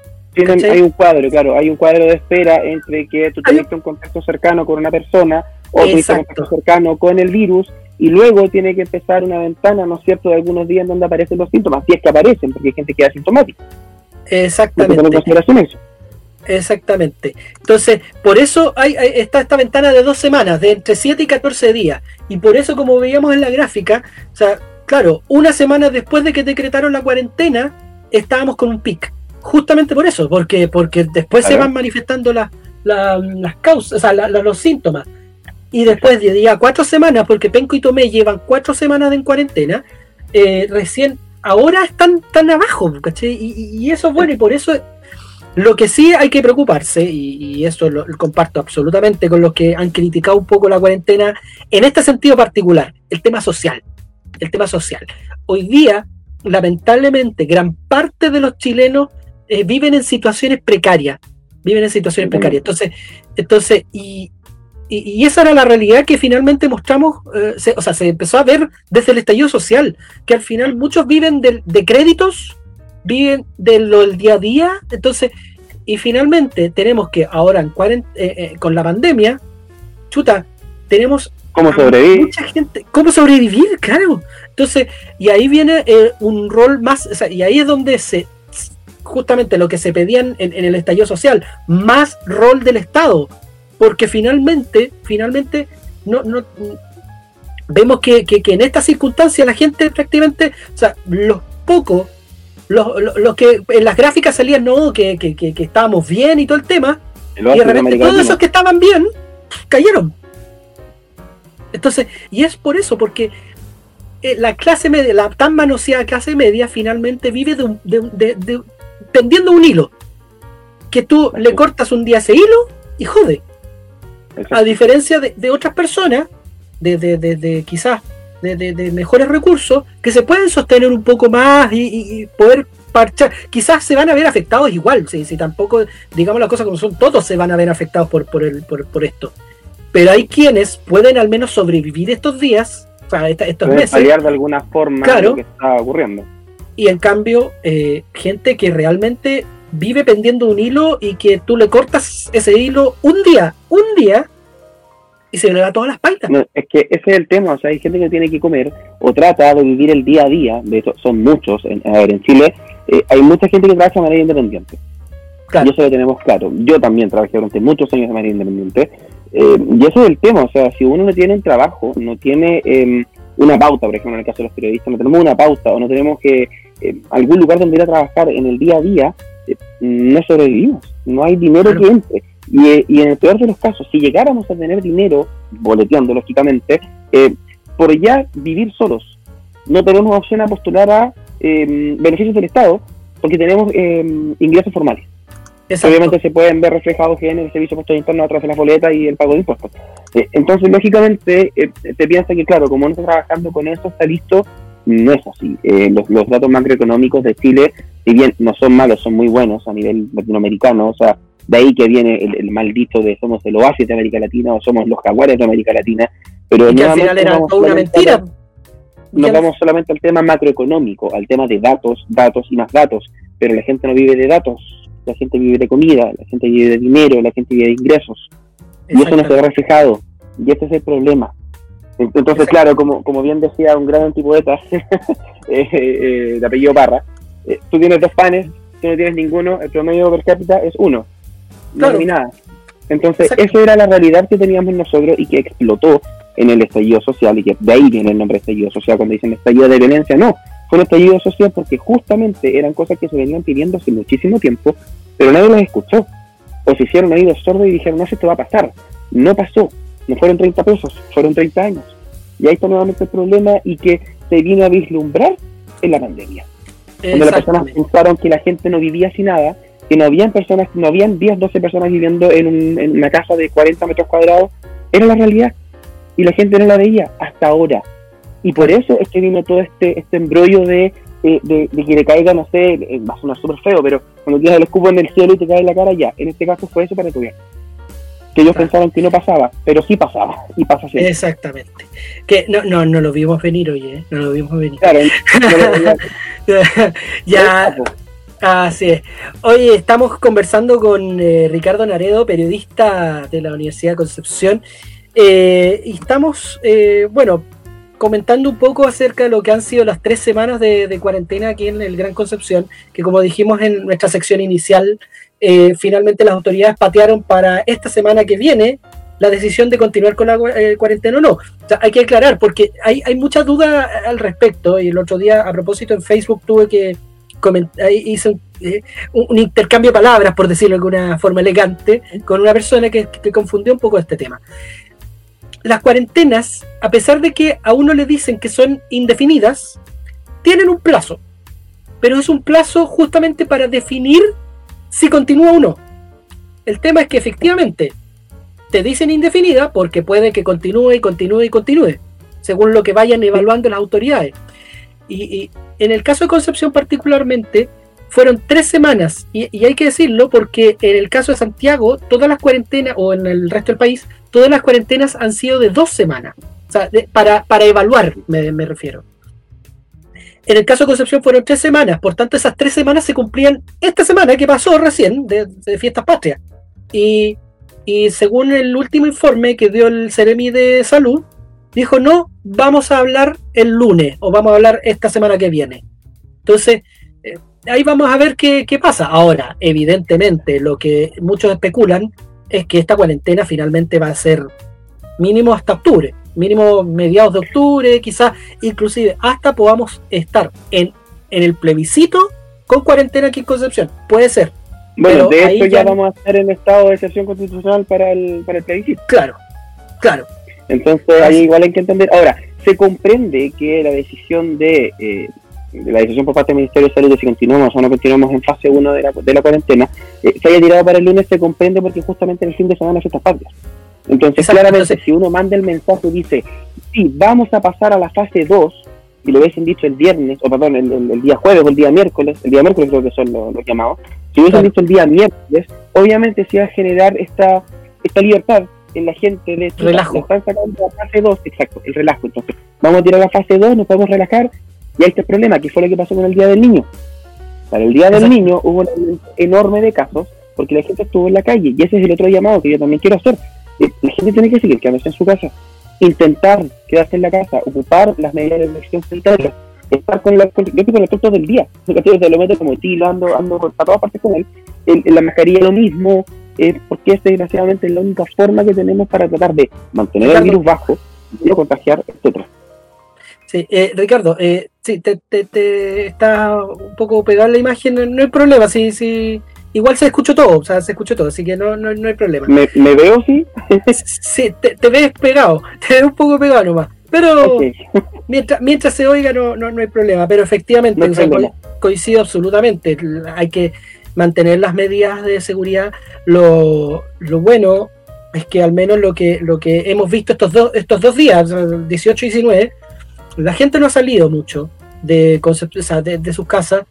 S2: hay un cuadro, claro, hay un cuadro de espera entre que tú tuviste un contacto cercano con una persona o tuviste un contacto cercano con el virus y luego tiene que empezar una ventana, ¿no es cierto?, de algunos días donde aparecen los síntomas, si es que aparecen, porque hay gente que es asintomática.
S1: Exactamente. Exactamente. Entonces, por eso hay, está esta ventana de dos semanas, de entre 7 y 14 días. Y por eso, como veíamos en la gráfica, o sea, claro, una semana después de que decretaron la cuarentena, estábamos con un pic justamente por eso, porque, porque después se van manifestando las causas, o sea, los síntomas. Y después de día cuatro semanas, porque Penco y Tomé llevan cuatro semanas en cuarentena, eh, recién ahora están tan abajo, ¿cachai? Y, eso es bueno, y por eso lo que sí hay que preocuparse, y, eso lo, comparto absolutamente con los que han criticado un poco la cuarentena, en este sentido particular, el tema social. El tema social. Hoy día, lamentablemente, gran parte de los chilenos eh, viven en situaciones precarias, viven en situaciones precarias. Entonces, entonces y, y, esa era la realidad que finalmente mostramos, eh, o sea, se empezó a ver desde el estallido social, que al final muchos viven de, créditos, viven de lo del día a día, entonces, y finalmente tenemos que ahora en eh, con la pandemia, chuta, tenemos
S2: ¿Cómo sobrevivir?
S1: Mucha gente, ¿cómo sobrevivir? Claro. Entonces, y ahí viene un rol más, o sea, y ahí es donde se, justamente lo que se pedían en, el estallido social, más rol del Estado, porque finalmente, finalmente, no, no vemos que, en estas circunstancias la gente prácticamente, o sea, los pocos, los, que en las gráficas salían, no, que, estábamos bien y todo el tema, y de repente todos esos que estaban bien, cayeron. Entonces, y es por eso, porque eh, la clase media, la tan manoseada clase media, finalmente vive de, de, tendiendo un hilo. Que tú le cortas un día ese hilo y jode. A diferencia de, otras personas, de, de, quizás de, mejores recursos, que se pueden sostener un poco más y, poder parchar. Quizás se van a ver afectados igual, si, si tampoco, digamos las cosas como son, todos se van a ver afectados por, por, el, por, esto. Pero hay quienes pueden al menos sobrevivir estos días, o sea, estos meses.
S2: de alguna forma lo que está ocurriendo
S1: y en cambio eh, gente que realmente vive pendiendo un hilo y que tú le cortas ese hilo un día, un día y se le da todas las paitas.
S2: es que ese es el tema, o sea, hay gente que tiene que comer o trata de vivir el día a día, de eso son muchos, en, a ver, en Chile eh, hay mucha gente que trabaja de manera independiente. Y eso lo tenemos claro. Yo también trabajé durante muchos años de manera independiente. Eh, y eso es el tema, o sea, si uno no tiene un trabajo, no tiene em, una pauta, por ejemplo, en el caso de los periodistas, no tenemos una pauta o no tenemos que eh, algún lugar donde ir a trabajar en el día a día, eh, no sobrevivimos, no hay dinero que entre. Eh, y, en el peor de los casos, si llegáramos a tener dinero, boleteando lógicamente, por ya vivir solos, no tenemos opción a postular a beneficios del Estado porque tenemos ingresos formales. Obviamente se pueden ver reflejados en el servicio de interno a través de las boletas y el pago de impuestos. entonces, lógicamente, te piensas que, claro, como no está trabajando con eso, está listo no es así. Eh, los, datos macroeconómicos de Chile, si bien no son malos, son muy buenos a nivel latinoamericano, o sea, de ahí que viene el, maldito de somos el oasis de América Latina o somos los jaguares de América Latina, pero
S1: y al final era una mentira.
S2: Nos vamos solamente al tema macroeconómico, al tema de datos, datos y más datos, pero la gente no vive de datos, la gente vive de comida, la gente vive de dinero, la gente vive de ingresos, y eso no se ve reflejado, y ese es el problema. Entonces, claro, como, como bien decía un gran antipoeta eh, eh, de apellido Parra, eh, tú tienes dos panes, tú no tienes ninguno, el promedio per cápita es uno. No hay nada. Entonces, eso era la realidad que teníamos nosotros y que explotó en el estallido social, y que de ahí viene el nombre estallido social, cuando dicen estallido de violencia, no, fue un estallido social porque justamente eran cosas que se venían pidiendo hace muchísimo tiempo, pero nadie las escuchó, o se hicieron oídos sordos y dijeron, no, esto va a pasar, no pasó, no fueron 30 pesos, fueron 30 años, y ahí está nuevamente el problema y que se vino a vislumbrar en la pandemia. Cuando las personas pensaron que la gente no vivía sin nada, que no habían personas, no habían 10, 12 personas viviendo en, una casa de 40 metros cuadrados, era la realidad. Y la gente no la veía hasta ahora. Y por eso es que vino todo este, este embrollo de, de, que le caiga, no sé, eh, va a sonar súper feo, pero cuando tienes el escupo en el cielo y te cae en la cara, ya. En este caso fue eso para tu bien que ellos pensaban que no pasaba, pero sí pasaba, y pasa siempre.
S1: Exactamente. Que no, no, no lo vimos venir, oye, ¿eh? no lo vimos venir.
S2: Claro,
S1: ya, así es. Oye, estamos conversando con eh, Ricardo Naredo, periodista de la Universidad de Concepción, eh, y estamos, bueno, comentando un poco acerca de lo que han sido las tres semanas de, de, cuarentena aquí en el Gran Concepción, que como dijimos en nuestra sección inicial, eh, finalmente las autoridades patearon para esta semana que viene la decisión de continuar con la eh, cuarentena o no. O sea, hay que aclarar, porque hay, hay mucha duda al respecto, y el otro día, a propósito, en Facebook tuve que comentar, hice eh, un, intercambio de palabras, por decirlo de alguna forma elegante, con una persona que, que confundió un poco este tema. Las cuarentenas, a pesar de que a uno le dicen que son indefinidas, tienen un plazo, pero es un plazo justamente para definir si continúa o no. El tema es que efectivamente te dicen indefinida porque puede que continúe y continúe y continúe, según lo que vayan evaluando las autoridades. Y, en el caso de Concepción particularmente, fueron tres semanas, y, hay que decirlo porque en el caso de Santiago, todas las cuarentenas, o en el resto del país, todas las cuarentenas han sido de dos semanas, o sea, para, para evaluar, me refiero. En el caso de Concepción fueron tres semanas, por tanto esas tres semanas se cumplían esta semana que pasó recién de, Fiestas Patrias. Y, según el último informe que dio el Ceremi de Salud, dijo no, vamos a hablar el lunes o vamos a hablar esta semana que viene. Entonces, eh, ahí vamos a ver qué, qué pasa. Ahora, evidentemente, lo que muchos especulan es que esta cuarentena finalmente va a ser mínimo hasta octubre mínimo mediados de octubre, quizás inclusive hasta podamos estar en, en el plebiscito con cuarentena aquí en Concepción. Puede ser.
S2: Bueno, de hecho ya, vamos a estar en estado de excepción constitucional para el, para el plebiscito.
S1: Claro, claro.
S2: Entonces ahí igual hay que entender. Ahora, se comprende que la decisión de, eh, la decisión por parte del Ministerio de Salud de si continuamos o no continuamos en fase 1 de la, de la cuarentena, eh, se haya tirado para el lunes, se comprende porque justamente en el fin de semana se estas patrias. Entonces, claramente, si uno manda el mensaje y dice, sí, vamos a pasar a la fase 2, y lo hubiesen dicho el viernes, o perdón, el, día jueves o el día miércoles, el día miércoles creo que son los, llamados, si hubiesen dicho el día miércoles, obviamente se iba a generar esta, esta libertad en la gente de
S1: relajo.
S2: Están sacando la fase 2, exacto, el relajo. Entonces, vamos a tirar la fase 2, nos podemos relajar, y ahí está el problema, que fue lo que pasó con el Día del Niño. Para el Día del Niño hubo un enorme de casos, porque la gente estuvo en la calle, y ese es el otro llamado que yo también quiero hacer la gente tiene que seguir quedándose en su casa, intentar quedarse en la casa, ocupar las medidas de elección sanitaria, estar con, la, con yo estoy con el todo del día, se lo meto como estilo, ando, ando para todas partes con él, en, la mascarilla lo mismo, eh, porque es desgraciadamente la única forma que tenemos para tratar de mantener el virus bajo, no contagiar, etcétera.
S1: Sí, eh, Ricardo, eh, sí, te, te, te, está un poco pegada la imagen, no, hay problema, sí, sí, igual se escuchó todo, o sea, se escuchó todo, así que no, no, hay problema.
S2: ¿Me, veo, sí?
S1: sí, te, ves pegado, te ves un poco pegado nomás. Pero mientras, mientras se oiga no, no, hay problema, pero efectivamente, coincido absolutamente, hay que mantener las medidas de seguridad. Lo, lo, bueno es que al menos lo que, lo que hemos visto estos, dos estos dos días, 18 y 19, la gente no ha salido mucho de, de, de sus casas.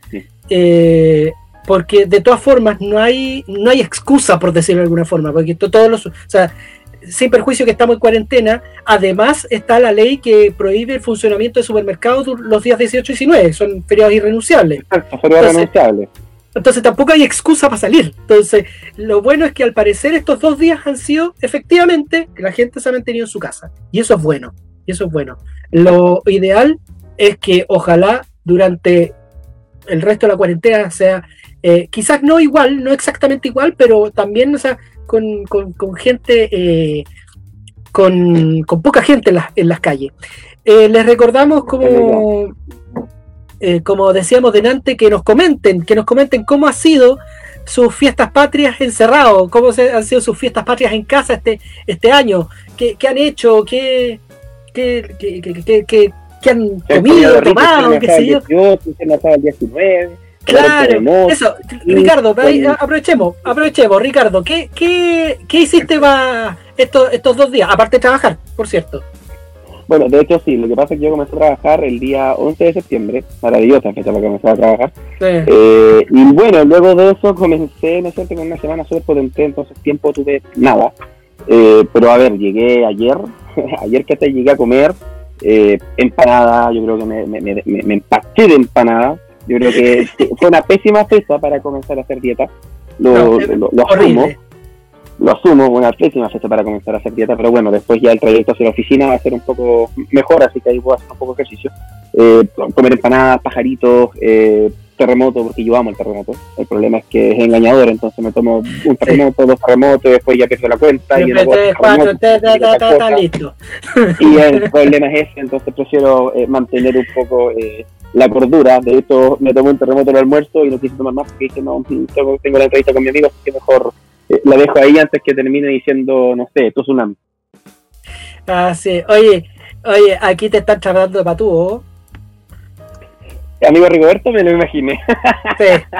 S1: Eh, porque de todas formas no hay, no hay excusa, por decirlo de alguna forma, porque todos los, o sea, sin perjuicio que estamos en cuarentena, además está la ley que prohíbe el funcionamiento de supermercados los días 18 y 19, son feriados irrenunciables.
S2: Entonces,
S1: entonces tampoco hay excusa para salir. Entonces, lo bueno es que al parecer estos dos días han sido efectivamente que la gente se ha mantenido en su casa. Y eso es bueno. Y eso es bueno. Lo ideal es que ojalá durante el resto de la cuarentena sea eh, quizás no igual, no exactamente igual, pero también o sea, con, con, gente, eh, con, con, poca gente en, las, en las calles. Eh, les recordamos como, como decíamos delante, que nos comenten, que nos comenten cómo ha sido sus fiestas patrias encerrado, cómo se, han sido sus fiestas patrias en casa este, este año, qué, qué han hecho, qué, qué, qué, qué, han comido, tomado, qué sé yo.
S2: el 19
S1: Claro, eso, Ricardo, aprovechemos, aprovechemos, Ricardo, ¿qué, qué, qué hiciste estos, estos dos días? Aparte de trabajar, por cierto.
S2: Bueno, de hecho sí, lo que pasa es que yo comencé a trabajar el día 11 de septiembre, maravillosa fecha para comenzar a trabajar. Eh, y bueno, luego de eso comencé, me siento con una semana súper potente, entonces tiempo tuve nada. Eh, pero a ver, llegué ayer, ayer que te llegué a comer eh, empanada, yo creo que me, me, me, me empaché de empanada, yo creo que fue una pésima fecha para comenzar a hacer dieta. Lo, lo, asumo. Lo asumo, una pésima fecha para comenzar a hacer dieta, pero bueno, después ya el trayecto hacia la oficina va a ser un poco mejor, así que ahí voy a hacer un poco de ejercicio. Eh, comer empanadas, pajaritos, eh, terremoto, porque yo amo el terremoto. El problema es que es engañador, entonces me tomo un terremoto, dos terremotos, y después ya pierdo la cuenta. Y,
S1: listo.
S2: y el problema es ese, entonces prefiero eh, mantener un poco eh, la cordura. De hecho, me tomé un terremoto el almuerzo y no quise tomar más porque dije, no, tengo, tengo la entrevista con mi amigo, así que mejor eh, la dejo ahí antes que termine diciendo, no sé, tu tsunami.
S1: Ah, sí. Oye, oye, aquí te están charlando de patúo.
S2: Amigo Rigoberto, me lo imaginé.
S1: Sí,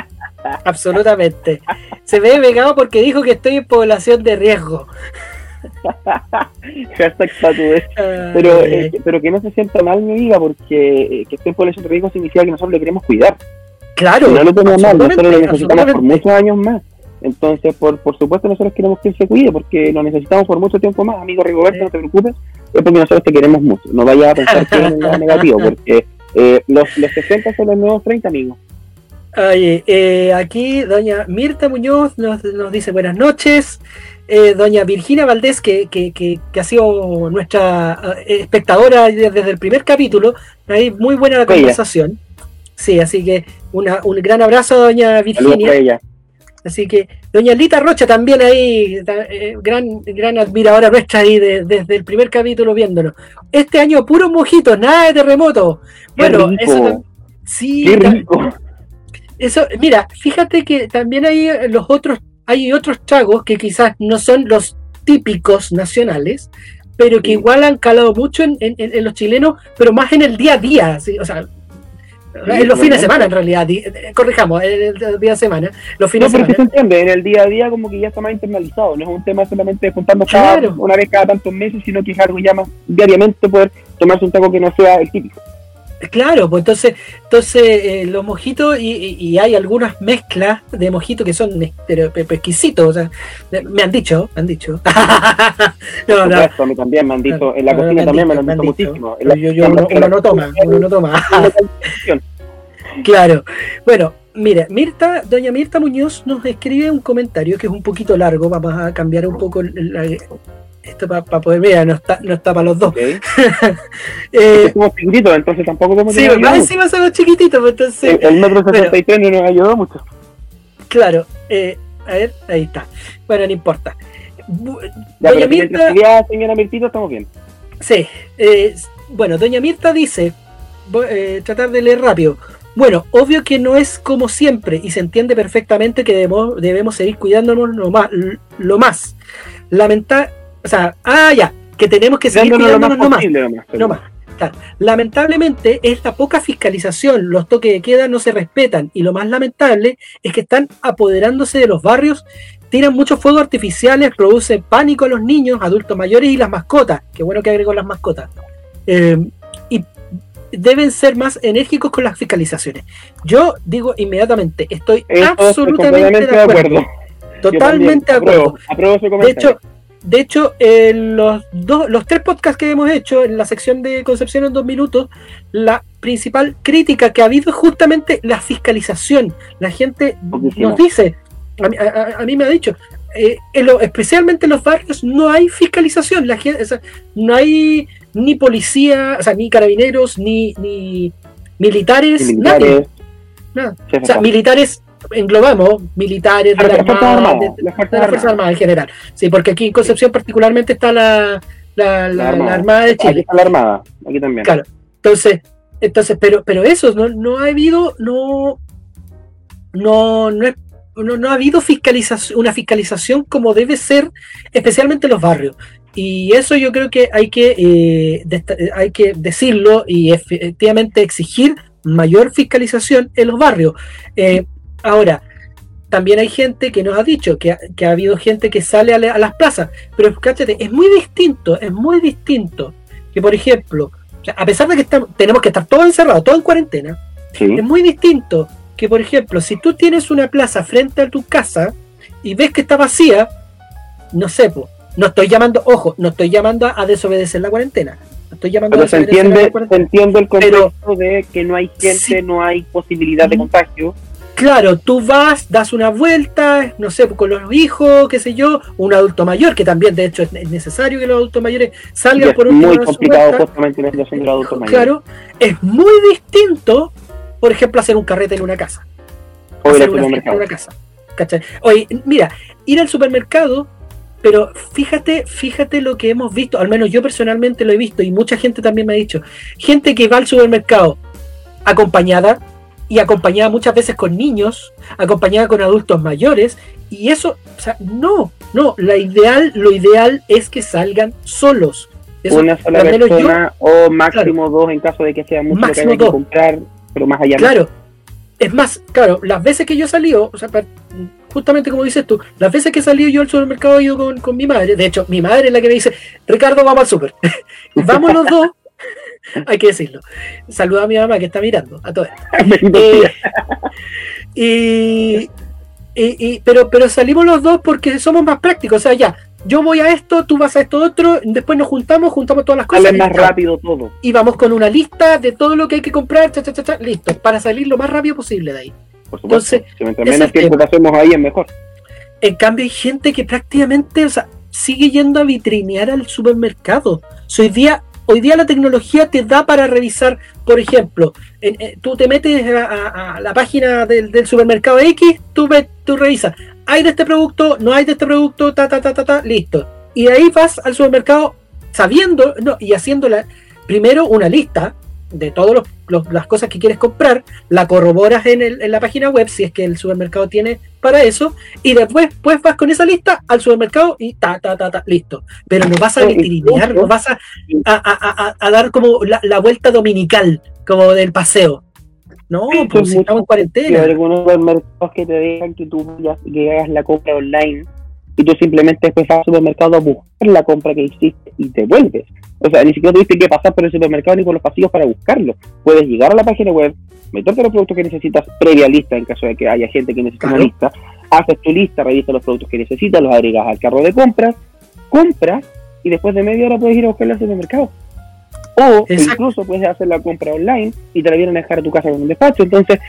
S1: absolutamente. Se ve vegado porque dijo que estoy en población de riesgo.
S2: Hashtag pero, eh, pero que no se sienta mal, mi amiga, porque eh, que esté en población de riesgo significa que nosotros le queremos cuidar.
S1: Claro.
S2: no lo tenemos mal, nosotros lo necesitamos por muchos años más. Entonces, por, por supuesto, nosotros queremos que él se cuide porque lo necesitamos por mucho tiempo más. Amigo Rigoberto, no te preocupes, es porque nosotros te queremos mucho. No vayas a pensar que es negativo, porque eh, los, los 60 son los nuevos 30, amigos.
S1: Oye, eh, aquí doña Mirta Muñoz nos, nos dice buenas noches. Eh, doña Virginia Valdés, que, que, que, ha sido nuestra espectadora desde el primer capítulo. Ahí muy buena la conversación. Sí, así que una, un gran abrazo a doña Virginia. Así que doña Lita Rocha también ahí, gran, gran admiradora nuestra ahí desde el primer capítulo viéndonos. Este año puros mojitos, nada de terremoto. Bueno, eso sí. Eso, mira, fíjate que también hay eh, los otros, hay otros tragos que quizás no son los típicos nacionales, pero que igual han calado mucho en, los chilenos, pero más en el día a día, o sea, en los fines de semana en realidad, eh, corrijamos, en el día de semana, los fines
S2: no,
S1: de semana.
S2: se entiende, en el día a día como que ya está más internalizado, no es un tema solamente de juntarnos cada, una vez cada tantos meses, sino que es algo ya más diariamente poder tomarse un taco que no sea el típico.
S1: Claro, pues entonces, entonces eh, los mojitos y, hay algunas mezclas de mojitos que son pero, exquisitos, o sea, me han dicho, me han dicho.
S2: no, no. a mí también me han dicho, en la cocina también me lo han dicho muchísimo.
S1: yo, yo, uno, no toma, uno no toma. claro, bueno, mira, Mirta, doña Mirta Muñoz nos escribe un comentario que es un poquito largo, vamos a cambiar un poco la, esto para poder ver, no está, no está para los dos.
S2: eh, somos chiquititos, entonces tampoco podemos
S1: Sí, más encima somos chiquititos, pues, entonces.
S2: El, metro 63 no nos ayudó mucho.
S1: Claro, eh, a ver, ahí está. Bueno, no importa.
S2: Ya, Doña Mirta. señora Mirtita, estamos bien.
S1: Sí, eh, bueno, Doña Mirta dice, voy, eh, tratar de leer rápido. Bueno, obvio que no es como siempre y se entiende perfectamente que debemos, debemos seguir cuidándonos lo más. Lo más. Lamenta o sea, ah, ya, que tenemos que seguir cuidándonos no más. No más. Lamentablemente, esta poca fiscalización, los toques de queda no se respetan y lo más lamentable es que están apoderándose de los barrios, tiran muchos fuegos artificiales, producen pánico a los niños, adultos mayores y las mascotas. Qué bueno que agregó las mascotas. Eh, y deben ser más enérgicos con las fiscalizaciones. Yo digo inmediatamente, estoy absolutamente de acuerdo. Totalmente de acuerdo. de hecho, de hecho, los, dos, los tres podcasts que hemos hecho en la sección de Concepción en dos minutos, la principal crítica que ha habido es justamente la fiscalización. La gente nos dice, a, mí me ha dicho, eh, especialmente en los barrios no hay fiscalización, la gente, no hay ni policía, o sea, ni carabineros, ni, ni militares, nadie. nada. o sea, militares, englobamos militares de la Armada, de, las Fuerzas Armadas en general. Sí, porque aquí en Concepción particularmente está la, la, la, armada. de Chile. Aquí
S2: está la Armada, aquí también.
S1: Claro. Entonces, entonces pero, pero eso, no, no ha habido, no, no, no, no, ha habido fiscalización, una fiscalización como debe ser, especialmente en los barrios. Y eso yo creo que hay que, eh, hay que decirlo y efectivamente exigir mayor fiscalización en los barrios. Eh, ahora, también hay gente que nos ha dicho que, ha habido gente que sale a, las plazas, pero cállate, es muy distinto, es muy distinto que, por ejemplo, a pesar de que estamos, tenemos que estar todos encerrados, todos en cuarentena, es muy distinto que, por ejemplo, si tú tienes una plaza frente a tu casa y ves que está vacía, no sé, no estoy llamando, ojo, no estoy llamando a desobedecer la cuarentena. estoy llamando
S2: a desobedecer se entiende, la cuarentena. entiendo el contexto de que no hay gente, no hay posibilidad de contagio.
S1: Claro, tú vas, das una vuelta, no sé, con los hijos, qué sé yo, un adulto mayor, que también de hecho es necesario que los adultos mayores salgan por un
S2: Muy complicado justamente la situación de adultos mayores.
S1: Claro, es muy distinto por ejemplo, hacer un carrete en una casa.
S2: O ir al supermercado. En una casa.
S1: Oye, mira, ir al supermercado, pero fíjate, fíjate lo que hemos visto, al menos yo personalmente lo he visto y mucha gente también me ha dicho, gente que va al supermercado acompañada y acompañada muchas veces con niños, acompañada con adultos mayores y eso, o sea, no, no, la ideal, lo ideal es que salgan solos.
S2: una sola persona o máximo dos en caso de que sea mucho que que comprar pero más allá.
S1: Claro, es más, claro, las veces que yo he salido, o sea, justamente como dices tú, las veces que he salido yo al supermercado he ido con, mi madre. De hecho, mi madre es la que me dice, Ricardo, vamos al super. vamos los dos. Hay que decirlo. Saluda a mi mamá que está mirando a todo eh, y, pero, pero salimos los dos porque somos más prácticos. O sea, ya, yo voy a esto, tú vas a esto otro, después nos juntamos, juntamos todas las cosas.
S2: Sale más rápido todo.
S1: Y vamos con una lista de todo lo que hay que comprar, cha, cha, cha, listo, para salir lo más rápido posible de ahí.
S2: Por supuesto. Entonces, si menos tiempo pasemos ahí es mejor.
S1: En cambio hay gente que prácticamente, o sea, sigue yendo a vitrinear al supermercado. hoy día, hoy día la tecnología te da para revisar, por ejemplo, eh, tú te metes a, la página del, supermercado X, tú, ves, tú revisas, hay de este producto, no hay de este producto, ta, ta, ta, ta, ta, listo. Y de ahí vas al supermercado sabiendo y haciendo primero una lista de todas las cosas que quieres comprar, la corroboras en, el, en, la página web si es que el supermercado tiene para eso, y después pues vas con esa lista al supermercado y ta, ta, ta, ta, listo. Pero no vas a vitrinear, no vas a, a, dar como la, la, vuelta dominical, como del paseo. No, pues si estamos en cuarentena.
S2: Hay algunos supermercados que te dejan que tú que hagas la compra online y tú simplemente después vas al supermercado a buscar la compra que hiciste y te vuelves. O sea, ni siquiera tuviste que pasar por el supermercado ni por los pasillos para buscarlo. Puedes llegar a la página web, meterte los productos que necesitas previa lista en caso de que haya gente que necesite una lista, haces tu lista, revisas los productos que necesitas, los agregas al carro de compras, compras y después de media hora puedes ir a buscarlo al supermercado. O incluso puedes hacer la compra online y te la vienen a dejar a tu casa con un despacho. Entonces,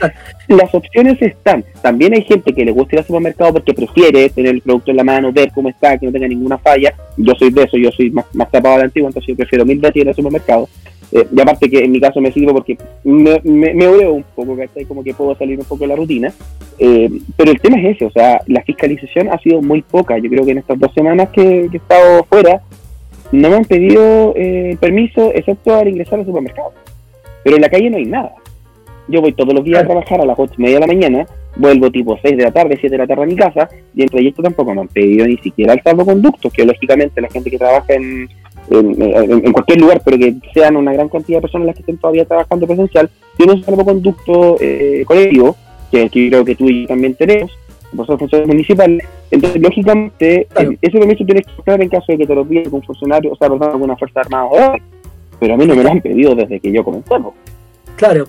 S2: las opciones están. También hay gente que le gusta ir al supermercado porque prefiere tener el producto en la mano, ver cómo está, que no tenga ninguna falla. Yo soy de eso, yo soy más, más tapado de antiguo, entonces yo prefiero mil veces ir al supermercado. Eh, y aparte que en mi caso me sirve porque me, me, un poco, ¿cachai? Como que puedo salir un poco de la rutina. Eh, pero el tema es ese, o sea, la fiscalización ha sido muy poca. Yo creo que en estas dos semanas que, que he estado fuera, no me han pedido eh, permiso excepto al ingresar al supermercado. Pero en la calle no hay nada. Yo voy todos los días a trabajar a las ocho y media de la mañana, vuelvo tipo 6 de la tarde, 7 de la tarde a mi casa, y en trayecto tampoco me han pedido ni siquiera el salvoconducto, que lógicamente la gente que trabaja en, en, cualquier lugar, pero que sean una gran cantidad de personas las que estén todavía trabajando presencial, tiene un salvoconducto eh, colectivo, que, que creo que tú y yo también tenemos, vosotros funcionarios municipales. Entonces, lógicamente, ese permiso tienes que estar en caso de que te lo pida un funcionario, o sea, perdón, alguna fuerza armada. Pero a mí no me lo han pedido desde que yo comencé.
S1: Claro.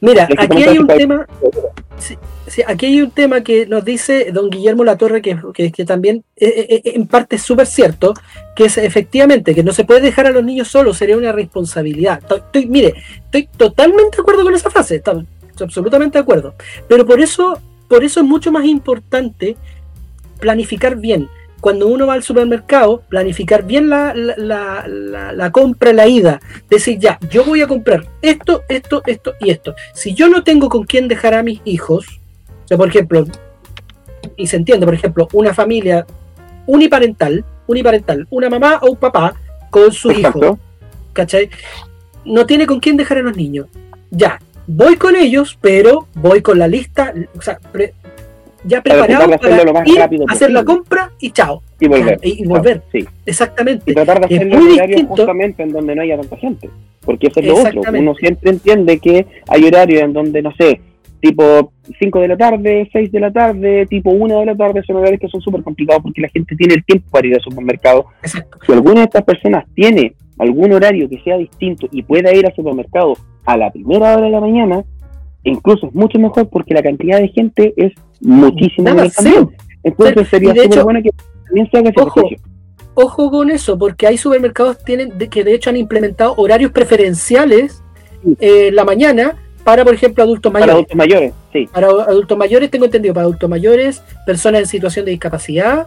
S1: Mira, aquí hay un tema. Sí, aquí hay un tema que nos dice don Guillermo Latorre, que, que, que también eh, eh, eh, en parte es súper cierto, que es efectivamente que no se puede dejar a los niños solos, sería una responsabilidad. Estoy, mire, estoy totalmente de acuerdo con esa frase, estoy absolutamente de acuerdo. Pero por eso por eso es mucho más importante planificar bien. cuando uno va al supermercado, planificar bien la, la, la, la, compra, la ida. Decir, ya, yo voy a comprar esto, esto, esto y esto. Si yo no tengo con quién dejar a mis hijos, o sea, por ejemplo, y se entiende, por ejemplo, una familia uniparental, uniparental, una mamá o un papá con su hijo, ¿cachai? No tiene con quién dejar a los niños. Ya, voy con ellos, pero voy con la lista, o sea, pre, ya preparado para, para ir, hacer la compra y chao.
S2: Y volver.
S1: Y, y volver.
S2: Sí.
S1: Exactamente.
S2: Y tratar de hacerlo en horarios justamente en donde no haya tanta gente. Porque eso es lo otro. Uno siempre entiende que hay horarios en donde, no sé, tipo 5 de la tarde, 6 de la tarde, tipo 1 de la tarde, son horarios que son súper complicados porque la gente tiene el tiempo para ir al supermercado.
S1: Exacto.
S2: Si alguna de estas personas tiene algún horario que sea distinto y pueda ir al supermercado a la primera hora de la mañana, incluso es mucho mejor porque la cantidad de gente es muchísimo
S1: Nada.
S2: Entonces
S1: Pero,
S2: sería
S1: de hecho,
S2: bueno que también se haga ese
S1: ojo,
S2: ejercicio.
S1: Ojo con eso, porque hay supermercados tienen de, que de hecho han implementado horarios preferenciales
S2: Sí.
S1: eh, en la mañana para, por ejemplo, adultos
S2: Para
S1: mayores.
S2: adultos mayores, sí.
S1: Para adultos mayores, tengo entendido, para adultos mayores, personas en situación de discapacidad.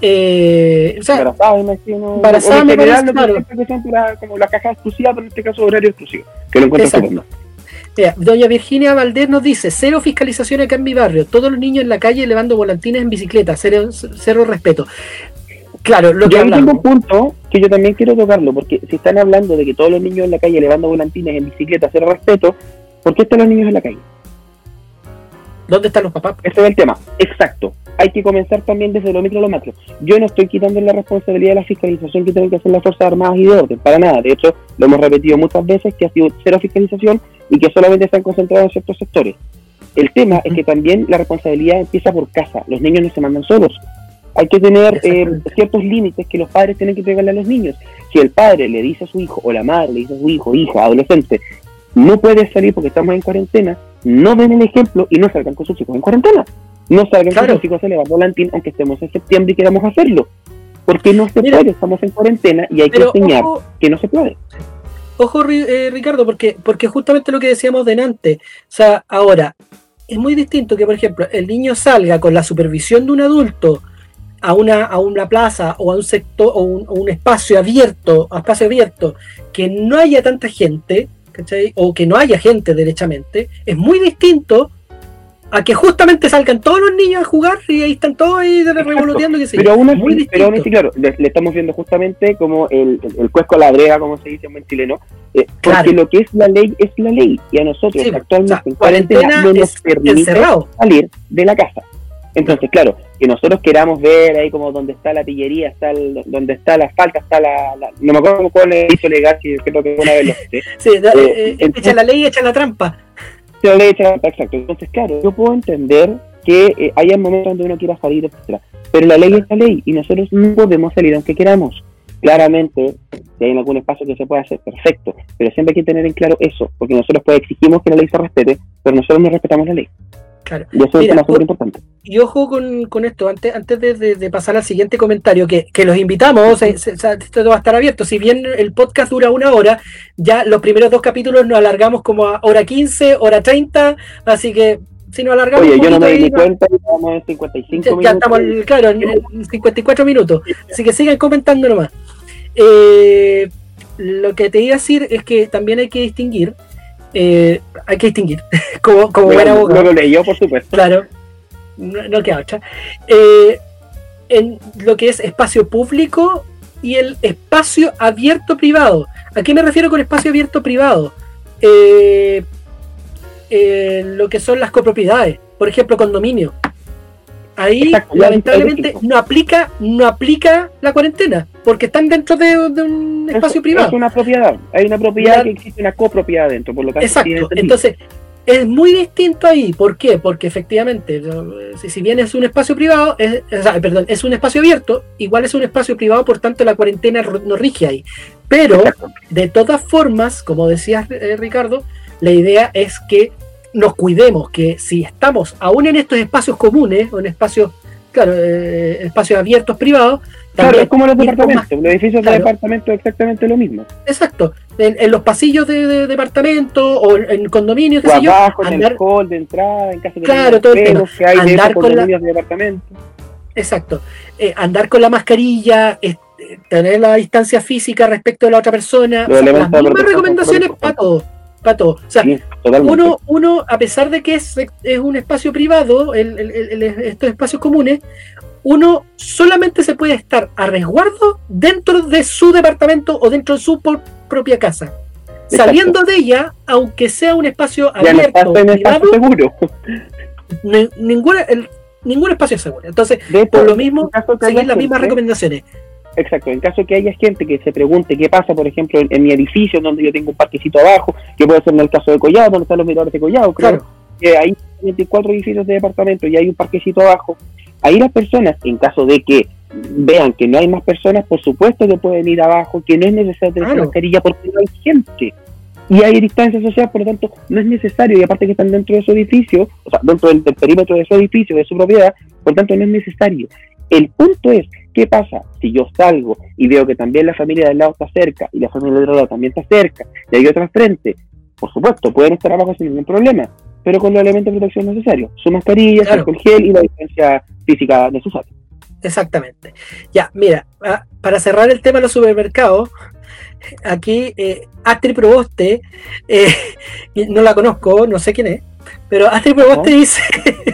S1: Eh, o sea,
S2: imagino.
S1: me
S2: general,
S1: parece,
S2: que
S1: claro.
S2: siempre que son para- como las cajas exclusivas, pero en este caso horario exclusivo. Que lo encuentro
S1: doña Virginia Valdés nos dice, cero fiscalización acá en mi barrio, todos los niños en la calle elevando volantines en bicicleta, cero, cero respeto. Claro, lo que
S2: Yo tengo un punto que yo también quiero tocarlo, porque si están hablando de que todos los niños en la calle levando volantines en bicicleta, cero respeto, ¿por qué están los niños en la calle?
S1: ¿Dónde están los papás?
S2: Ese es el tema. Exacto. Hay que comenzar también desde lo micro a lo macro. Yo no estoy quitando la responsabilidad de la fiscalización que tienen que hacer las Fuerzas Armadas y de orden, para nada. De hecho, lo hemos repetido muchas veces que ha sido cero fiscalización y que solamente están concentrados en ciertos sectores. El tema es que también la responsabilidad empieza por casa. Los niños no se mandan solos. Hay que tener eh, ciertos límites que los padres tienen que entregarle a los niños. Si el padre le dice a su hijo, o la madre le dice a su hijo, hija, adolescente, no puedes salir porque estamos en cuarentena, no den el ejemplo y no salgan con sus hijos en cuarentena. No salgan
S1: Claro.
S2: con sus hijos a elevar volantín aunque estemos en septiembre y queramos hacerlo. Porque no se
S1: Mira.
S2: puede, estamos en cuarentena y hay que enseñar
S1: ojo,
S2: que no se puede.
S1: Ojo, eh, Ricardo, porque, porque justamente lo que decíamos delante, o sea, ahora, es muy distinto que, por ejemplo, el niño salga con la supervisión de un adulto a una, a una plaza o a un sector o un, o un espacio abierto, a espacio abierto, que no haya tanta gente, ¿cachai? O que no haya gente derechamente, es muy distinto a que justamente salgan todos los niños a jugar y ahí están todos ahí revoloteando, sé yo.
S2: Pero aún así, pero aún así, claro, le, le estamos viendo justamente como el, el, el cuesco a la brea, como se dice en buen chileno, eh, porque
S1: Claro.
S2: lo que es la ley es la ley y a nosotros
S1: Sí,
S2: actualmente
S1: o sea,
S2: en cuarentena
S1: cuarentena
S2: no nos permite
S1: encerrado.
S2: salir de la casa. Entonces, claro, que nosotros queramos ver ahí como donde está la pillería, está el- donde está la falta, está la, la- no me acuerdo cuál es el dicho legal, que creo que una vez lo sé.
S1: Sí,
S2: Eh,
S1: eh,
S2: entonces-
S1: echa la ley, echa la trampa.
S2: Se lo leí, exacto. Entonces, claro, yo puedo entender que eh, haya momentos donde uno quiera salir, etcétera. Pero la ley es la ley y nosotros no podemos salir aunque queramos. Claramente, si hay en algún espacio que se pueda hacer, perfecto. Pero siempre hay que tener en claro eso, porque nosotros pues exigimos que la ley se respete, pero nosotros no respetamos la ley.
S1: Claro.
S2: Y eso es
S1: Mira,
S2: un tema súper importante.
S1: Y ojo con, con esto, antes, antes de, de- de pasar al siguiente comentario, que, que los invitamos, se- se- se- esto va a estar abierto. Si bien el podcast dura una hora, ya los primeros dos capítulos nos alargamos como a hora 15, hora 30, así que si nos alargamos
S2: Oye,
S1: un
S2: yo no me di
S1: ahí,
S2: cuenta y estamos en 55
S1: ya,
S2: minutos.
S1: ya estamos, claro, en, en 54 minutos. Así que sigan comentando nomás. Eh, lo que te iba a decir es que también hay que distinguir, eh, hay que distinguir, como, como buen
S2: no,
S1: abogado.
S2: no lo leí yo, por supuesto.
S1: Claro, no, no queda otra. Eh, en lo que es espacio público y el espacio abierto privado. ¿A qué me refiero con espacio abierto privado? Eh, lo que son las copropiedades, por ejemplo, condominio. Ahí
S2: Exacto,
S1: lamentablemente no aplica, no aplica la cuarentena, porque están dentro de, de un espacio
S2: Es-
S1: privado.
S2: Es una propiedad. Hay una propiedad
S1: Ya-
S2: que existe una copropiedad dentro, por lo tanto.
S1: Exacto. Entonces, es muy distinto ahí. ¿Por qué? Porque efectivamente, eh, si, si bien es un espacio privado, es, o sea, perdón, es un espacio abierto, igual es un espacio privado, por tanto la cuarentena no rige ahí. Pero,
S2: Exacto.
S1: de todas formas, como decías eh, Ricardo, la idea es que nos cuidemos, que si estamos aún en estos espacios comunes, o en espacios, claro, eh, espacios abiertos privados,
S2: Claro, es como los departamentos. Los edificios
S1: claro.
S2: de departamentos exactamente lo mismo.
S1: Exacto, en, en los pasillos de, de departamento o en, en condominios, qué
S2: O
S1: sé yo,
S2: abajo, en
S1: andar-
S2: el hall de entrada, en casa de
S1: Claro, todo el tema.
S2: que hay de
S1: Andar
S2: esos
S1: con la-
S2: de departamentos.
S1: Exacto. Eh, andar con la mascarilla, eh, tener la distancia física respecto de la otra persona. O sea, las
S2: de
S1: mismas recomendaciones para todo. Para todo. O sea,
S2: Sí,
S1: uno, uno, a pesar de que es, es un espacio privado, el- el- el- el- estos espacios comunes, uno solamente se puede estar a resguardo dentro de su departamento o dentro de su por- propia casa. Saliendo de ella, aunque sea un espacio
S2: ya no
S1: abierto,
S2: en
S1: privado,
S2: espacio seguro.
S1: ni- ninguna, el- ningún espacio es seguro. Entonces,
S2: De
S1: por lo mismo, seguir las mismas recomendaciones.
S2: Exacto, en caso que haya gente que se pregunte qué pasa, por ejemplo, en, en mi edificio, donde yo tengo un parquecito abajo, que puede ser en el caso de Collado, donde están los miradores de Collado, creo
S1: Claro,
S2: que hay 24 edificios de departamento y hay un parquecito abajo. Ahí las personas, en caso de que vean que no hay más personas, por supuesto que pueden ir abajo, que no es necesario tener
S1: Claro.
S2: mascarilla porque no hay gente. Y hay distancia social, por lo tanto, no es necesario. Y aparte que están dentro de su edificio, o sea, dentro del, del perímetro de su edificio, de su propiedad, por lo tanto, no es necesario. El punto es, ¿qué pasa si yo salgo y veo que también la familia del lado está cerca y la familia del otro lado también está cerca y hay otra frente? Por supuesto, pueden estar abajo sin ningún problema, pero con los elementos de protección necesarios. Su mascarilla,
S1: Claro.
S2: alcohol gel y la distancia física necesaria.
S1: exactamente. Ya, mira, ah, para cerrar el tema de los supermercados, aquí eh, Astrid Proboste, eh, no la conozco, no sé quién es, pero Astrid Proboste dice,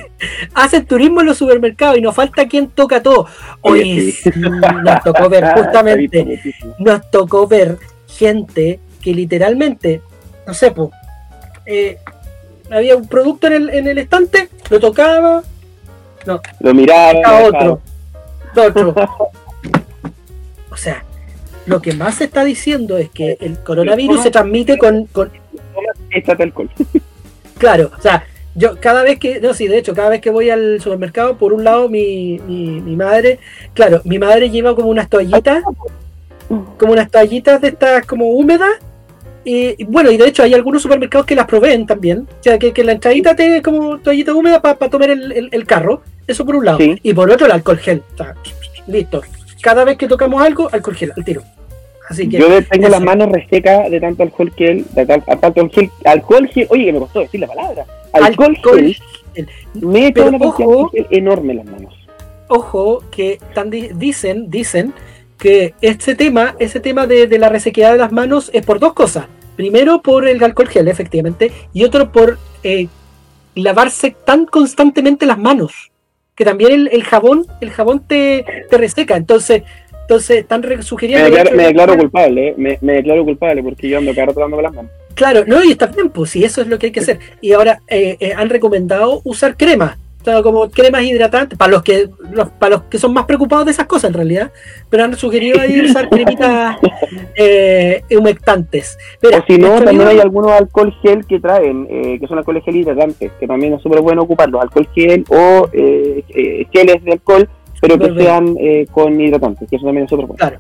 S1: hacen turismo en los supermercados y nos falta quien toca todo. Hoy
S2: Oye, sí.
S1: nos tocó ver justamente nos tocó ver gente que literalmente, no sé, po, eh, había un producto en el, en el estante, lo tocaba,
S2: Lo miraba,
S1: otro, otro. O sea, lo que más se está diciendo es que el coronavirus se transmite con, con
S2: Échate alcohol.
S1: Claro, o sea, yo cada vez que, no, sí, de hecho, cada vez que voy al supermercado, por un lado mi, mi, mi madre, claro, mi madre lleva como unas toallitas, como unas toallitas de estas como húmedas, y bueno, y de hecho hay algunos supermercados que las proveen también, o sea, que, que la entradita te como toallita húmeda para tomar el, el- el carro, eso por un lado,
S2: Sí.
S1: y por otro el alcohol gel, o sea, listo, cada vez que tocamos algo, alcohol gel, al tiro. Así que,
S2: Yo tengo las manos resecas de tanto alcohol gel, de tal- a tanto alcohol, alcohol gel, oye, que me costó decir la palabra. Alcohol,
S1: Alcohol
S2: gel,
S1: gel.
S2: me he hecho una
S1: ojo.
S2: de gel enorme en las manos.
S1: ojo que tan di- dicen, dicen que este tema, ese tema de, de la resequedad de las manos es por dos cosas. Primero por el alcohol gel, efectivamente, y otro por eh, lavarse tan constantemente las manos. Que también el, el jabón, el jabón te, te reseca. Entonces, entonces están re-
S2: Me
S1: sugiriendo.
S2: declaro,
S1: de
S2: me declaro culpable, ¿eh? me, me declaro culpable porque yo ando cada dándome las manos.
S1: Claro, no, y está bien, pues si eso es lo que hay que hacer. Y ahora eh, eh, han recomendado usar crema, o sea, como cremas hidratantes, para los que los, para los que son más preocupados de esas cosas en realidad, pero han sugerido ahí usar cremitas eh, humectantes. Mira,
S2: o si no, también hay algunos alcohol gel que traen, eh, que son alcohol gel hidratantes, que también es súper bueno ocuparlos, alcohol gel o geles de alcohol, pero que sean eh, con hidratantes, que eso también es súper bueno.
S1: Claro,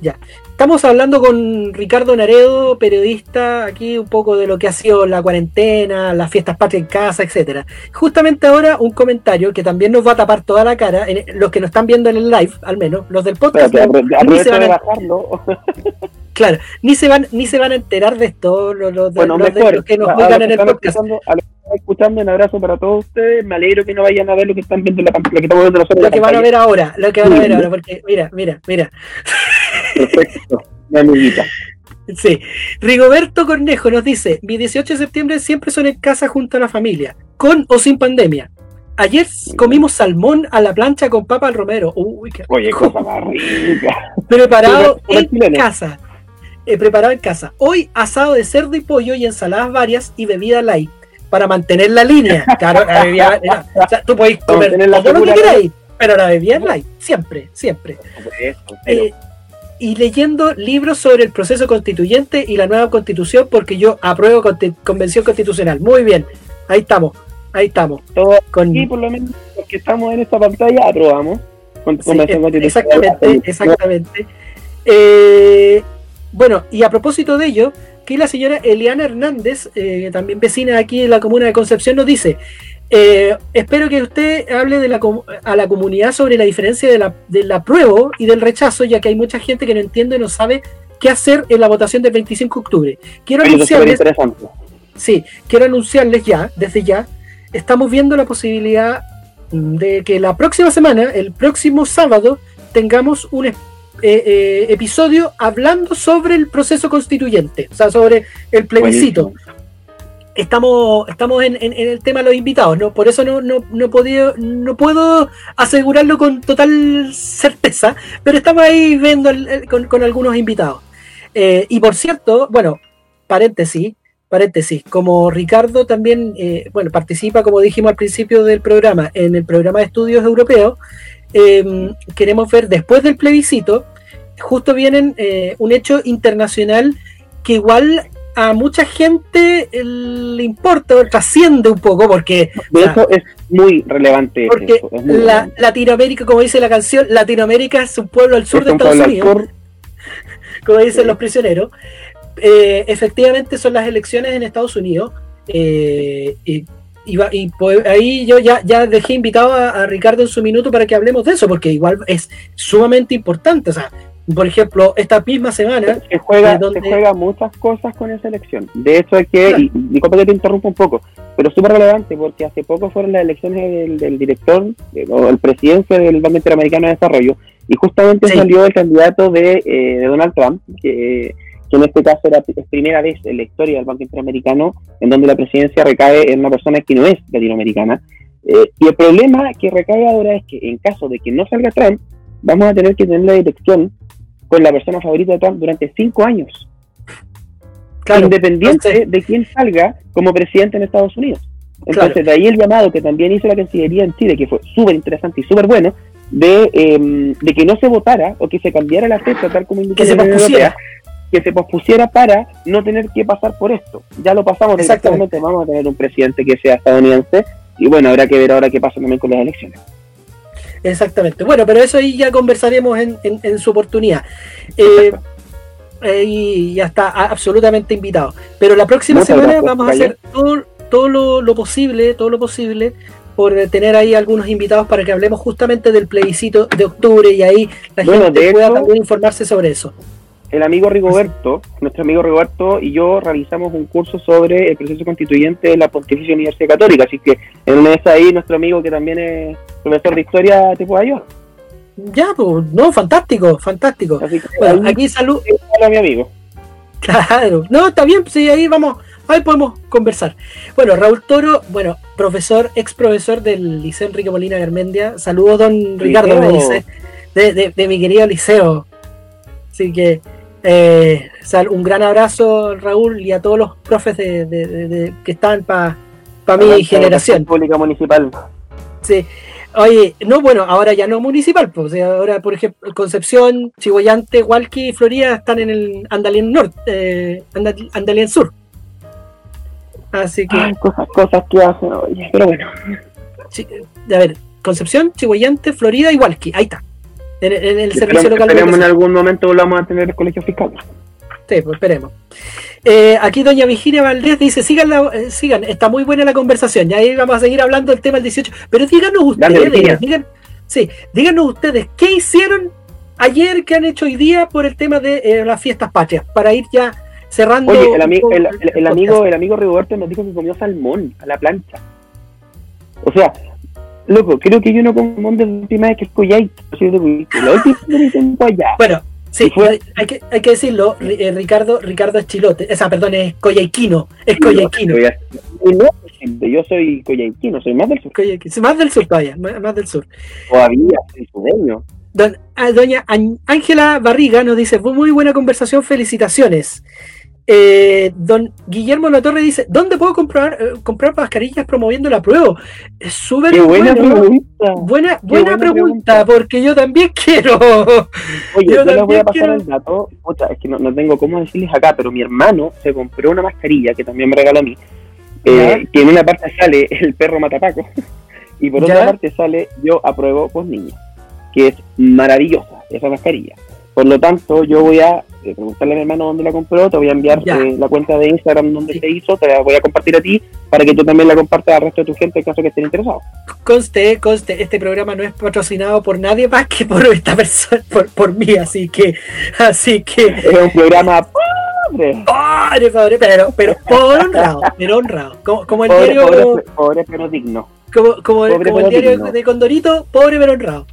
S1: ya. Estamos hablando con Ricardo Naredo, periodista, aquí un poco de lo que ha sido la cuarentena, las fiestas patria en casa, etcétera. Justamente ahora un comentario que también nos va a tapar toda la cara, en- los que nos están viendo en el live, al menos, los del podcast,
S2: Espérate, apro-
S1: ni se van
S2: de
S1: a,
S2: bajarlo.
S1: claro, ni se van, ni se van a enterar de esto, los, los de-
S2: Bueno,
S1: de
S2: mejor.
S1: los que nos
S2: los
S1: en
S2: que
S1: el podcast.
S2: escuchando, a los que están escuchando, un abrazo para todos ustedes. Me alegro que no vayan a ver lo que están viendo en la pantalla, lo que estamos viendo nosotros
S1: Lo
S2: la
S1: que van a ver ahora, lo que van a ver ahora, porque mira, mira, mira.
S2: Perfecto, mi amiguita.
S1: Sí. Rigoberto Cornejo nos dice: Mi 18 de septiembre siempre son en casa junto a la familia, con o sin pandemia. Ayer comimos salmón a la plancha con papa al romero. Uy, qué
S2: Oye, cosa más rica.
S1: Preparado en casa. Eh, preparado en casa. Hoy asado de cerdo y pollo y ensaladas varias y bebida light para mantener la línea. Claro, la bebida, era- o sea, tú podés comer todo lo que queráis, pero la bebida light, siempre, siempre. Eh, y leyendo libros sobre el proceso constituyente y la nueva constitución, porque yo apruebo convención constitucional. Muy bien, ahí estamos, ahí estamos.
S2: todo
S1: Con,
S2: por lo menos, los que estamos en esta pantalla, aprobamos. Con,
S1: sí,
S2: convención constitucional.
S1: exactamente, exactamente. Eh, bueno, y a propósito de ello, que la señora Eliana Hernández, eh, también vecina aquí en la comuna de Concepción, nos dice, eh, espero que usted hable de la, a la comunidad sobre la diferencia de la, del apruebo y del rechazo, ya que hay mucha gente que no entiende y no sabe qué hacer en la votación del 25 de octubre. Quiero anunciarles, sí, quiero anunciarles ya, desde ya, estamos viendo la posibilidad de que la próxima semana, el próximo sábado, tengamos un eh, eh, episodio hablando sobre el proceso constituyente, o sea, sobre el plebiscito. Estamos, estamos en, el tema de los invitados, ¿no? Por eso no, no, no, no puedo asegurarlo con total certeza, pero estamos ahí viendo con, con, algunos invitados. y por cierto, bueno, paréntesis, paréntesis, como Ricardo también, eh, bueno, participa, como dijimos al principio del programa, en el programa de estudios europeos, em, queremos ver después del plebiscito, justo vienen eh, un hecho internacional que igual a mucha gente le importa o trasciende un poco porque
S2: eso es muy relevante
S1: porque la, Latinoamérica como dice la canción Latinoamérica es un pueblo al sur de Estados Unidos como dicen los prisioneros eh, efectivamente son las elecciones en Estados Unidos. Eh, y, pues, ahí yo ya, ya dejé invitado a, Ricardo en su minuto para que hablemos de eso, porque igual es sumamente importante. O sea, por ejemplo, esta misma semana.
S2: Se juega, donde... juega muchas cosas con esa elección. De hecho, es que, y, disculpa que te interrumpa un poco, pero súper relevante porque hace poco fueron las elecciones del, director o el presidente del Banco Interamericano de Desarrollo, y justamente salió el candidato de, eh, de Donald Trump, que que en este caso era, es primera vez en la historia del Banco Interamericano en donde la presidencia recae en una persona que no es latinoamericana. Eh, y el problema que recae ahora es que en caso de que no salga Trump, vamos a tener que tener la elección con la persona favorita de Trump durante cinco años. independiente de quién salga como presidente en Estados Unidos. Entonces, de ahí el llamado que también hizo la Cancillería en Chile, que fue súper interesante y súper bueno, de, em, de que no se votara o que se cambiara la fecha tal como indicó la Unión Europea, que se pospusiera para no tener que pasar por esto. Ya lo pasamos exactamente, vamos a tener un presidente que sea estadounidense y bueno, habrá que ver ahora qué pasa también con las elecciones.
S1: Exactamente. Bueno, pero eso ahí ya conversaremos en, en, su oportunidad. Eh, eh, y ya está absolutamente invitado. Pero la próxima semana vamos a hacer todo, todo lo, posible, todo lo posible por tener ahí algunos invitados para que hablemos justamente del plebiscito de octubre y ahí la gente pueda también informarse sobre eso
S2: el amigo Rigoberto, nuestro amigo Rigoberto y yo realizamos un curso sobre el proceso constituyente de la Pontificia Universidad Católica, así que en una vez ahí nuestro amigo que también es profesor de historia te puede ayudar.
S1: Ya, pues, no, fantástico, fantástico. bueno, aquí salud.
S2: a mi amigo.
S1: Claro, no, está bien, sí, ahí vamos, ahí podemos conversar. Bueno, Raúl Toro, bueno, profesor, ex profesor del Liceo Enrique Molina Garmendia. Saludos, don Ricardo, me dice, de, de mi querido liceo. Así que eh, un gran abrazo, Raúl, y a todos los profes de, que están para mi generación.
S2: Pública municipal.
S1: Sí. Oye, no, bueno, ahora ya no municipal, pues ahora, por ejemplo, Concepción, Chihuayante, Hualqui y Florida están en el Andalien Norte, eh, Andalien Sur. Así que.
S2: cosas, cosas que hacen, oye, pero bueno.
S1: a ver, Concepción, Chihuayante, Florida y Hualqui, ahí está en, el servicio
S2: local. Esperemos en algún momento volvamos a tener el colegio fiscal.
S1: Sí, pues esperemos. Eh, aquí doña Virginia Valdés dice, sigan, eh, sigan, está muy buena la conversación, ya ahí vamos a seguir hablando del tema del 18, pero díganos ustedes, digan, sí, díganos ustedes, ¿qué hicieron ayer, qué han hecho hoy día por el tema de eh, las fiestas patrias? Para ir ya cerrando.
S2: Oye, el, amigo, el, amigo, el amigo Roberto nos dijo que comió salmón a la plancha. O sea, Loco, creo que yo no como de la última vez que es Coyay. La última vez que
S1: Bueno, sí, hay, que, hay que decirlo, eh, Ricardo, Ricardo es chilote, esa, perdón, es Coyaiquino, es Coyaiquino.
S2: yo soy Coyaiquino, soy más del sur.
S1: más del sur todavía, más, del sur.
S2: Todavía, soy sureño.
S1: Don, ah, doña Ángela Barriga nos dice, muy buena conversación, felicitaciones. Eh, don Guillermo La Torre dice, ¿dónde puedo comprar, eh, comprar mascarillas promoviendo la prueba? Es súper
S2: buena pregunta.
S1: Buena, buena, pregunta, porque yo también quiero.
S2: Oye, yo, les voy a pasar el dato. es que no, tengo cómo decirles acá, pero mi hermano se compró una mascarilla que también me regaló a mí. Eh, que en una parte sale el perro matapaco y por otra parte sale yo apruebo pues niña, que es maravillosa esa mascarilla. Por lo tanto, yo voy a eh, preguntarle a mi hermano dónde la compró, te voy a enviar eh, la cuenta de Instagram donde se hizo, te la voy a compartir a ti para que tú también la compartas al resto de tu gente en caso que estén interesados.
S1: Conste, conste, este programa no es patrocinado por nadie más que por esta persona, por, por mí, así que, así que.
S2: Es un programa pobre.
S1: Pobre, pobre, pero, pero por honrado, pero honrado. Como, como el
S2: pobre, Pobre, pero digno.
S1: Como, como, el, diario de Condorito, pobre pero honrado.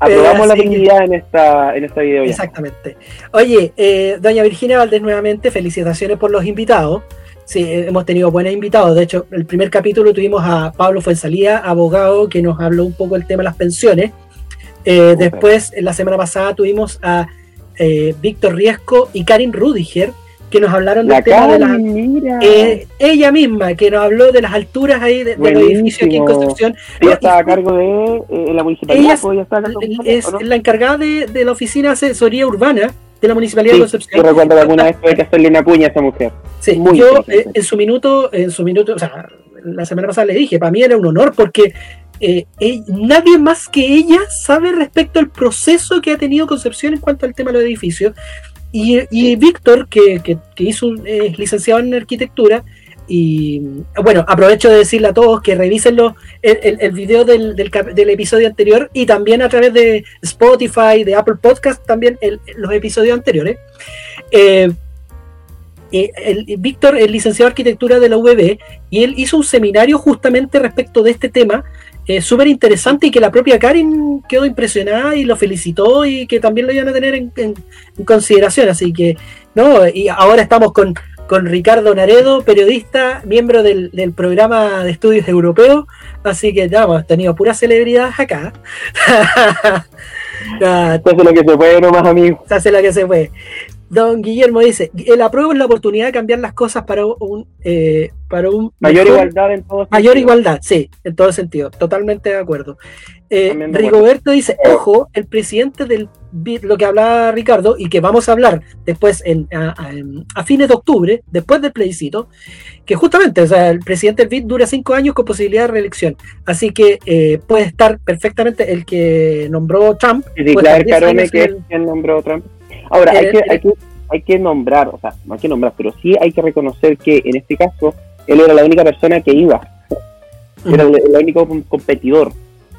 S2: Aprobamos la dignidad en esta, en esta video.
S1: Exactamente. Oye, eh, doña Virginia Valdés, nuevamente, felicitaciones por los invitados. Sí, hemos tenido buenos invitados. De hecho, el primer capítulo tuvimos a Pablo Fuensalía, abogado, que nos habló un poco del tema de las pensiones. Eh, después, la semana pasada, tuvimos a eh, Víctor Riesco y Karin Rudiger, que nos hablaron del tema de la eh, ella misma que nos habló de las alturas ahí de, los edificios aquí en construcción
S2: ella está a cargo de eh, la municipalidad
S1: ella es, la encargada de, de, la oficina de asesoría urbana de la municipalidad de Concepción.
S2: Yo recuerdo que alguna vez tuve que hacerle una cuña a esa mujer.
S1: Sí, yo en su minuto, en su minuto, o sea, la semana pasada le dije, para mí era un honor porque eh, nadie más que ella sabe respecto al proceso que ha tenido Concepción en cuanto al tema de los edificios. Y, Víctor, que, que, hizo, es licenciado en arquitectura, y bueno, aprovecho de decirle a todos que revisen el, el, video del, del, episodio anterior y también a través de Spotify, de Apple Podcast, también los episodios anteriores. Eh, eh, Víctor es licenciado en arquitectura de la UBB y él hizo un seminario justamente respecto de este tema eh, súper interesante y que la propia Karin quedó impresionada y lo felicitó y que también lo iban a tener en, consideración. Así que, ¿no? Y ahora estamos con, con Ricardo Naredo, periodista, miembro del, programa de estudios europeos. Así que ya hemos tenido puras celebridades acá.
S2: se hace lo que se puede nomás, amigo.
S1: Se hace lo que se puede. Don Guillermo dice, el apruebo es la oportunidad de cambiar las cosas para un, eh, para un
S2: mayor igualdad en todo
S1: Mayor igualdad, sí, en todo sentido, totalmente de acuerdo. Eh, Rigoberto dice, ojo, el presidente del lo que hablaba Ricardo y que vamos a hablar después en, a, fines de octubre, después del plebiscito, que justamente, o sea, el presidente del BID dura cinco años con posibilidad de reelección, así que eh, puede estar perfectamente el que nombró Trump.
S2: Y Carone, que es quien nombró Trump. Ahora, hay, que, hay, que, hay que nombrar, o sea, no hay que nombrar, pero sí hay que reconocer que en este caso él era la única persona que iba, era el, único competidor,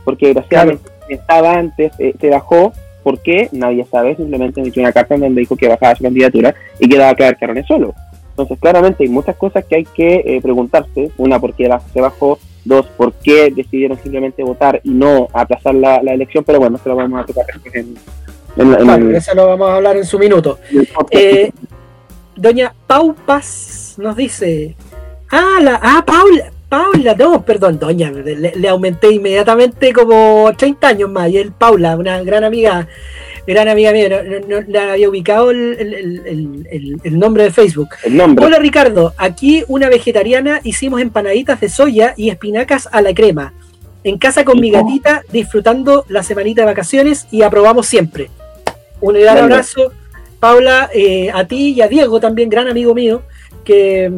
S2: porque desgraciadamente estaba antes, eh, se bajó, ¿por qué? Nadie sabe, simplemente metió una carta en donde dijo que bajaba su candidatura y que daba a quedar Carone solo. Entonces, claramente hay muchas cosas que hay que eh, preguntarse. Una, ¿por qué se bajó? Dos, ¿por qué decidieron simplemente votar y no aplazar la, elección? Pero bueno, eso lo vamos a tocar en,
S1: eso lo vamos a hablar en su minuto. Eh, doña Paupas nos dice. Ah, la, ah, Paula, Paula, no, perdón, doña, le, aumenté inmediatamente como 30 años más. Y él, Paula, una gran amiga, gran amiga mía, no, le había ubicado el, nombre de Facebook. Hola Ricardo, aquí una vegetariana hicimos empanaditas de soya y espinacas a la crema. En casa con mi gatita, disfrutando la semanita de vacaciones y aprobamos siempre. Un gran abrazo, Paula, eh, a ti y a Diego también, gran amigo mío, que,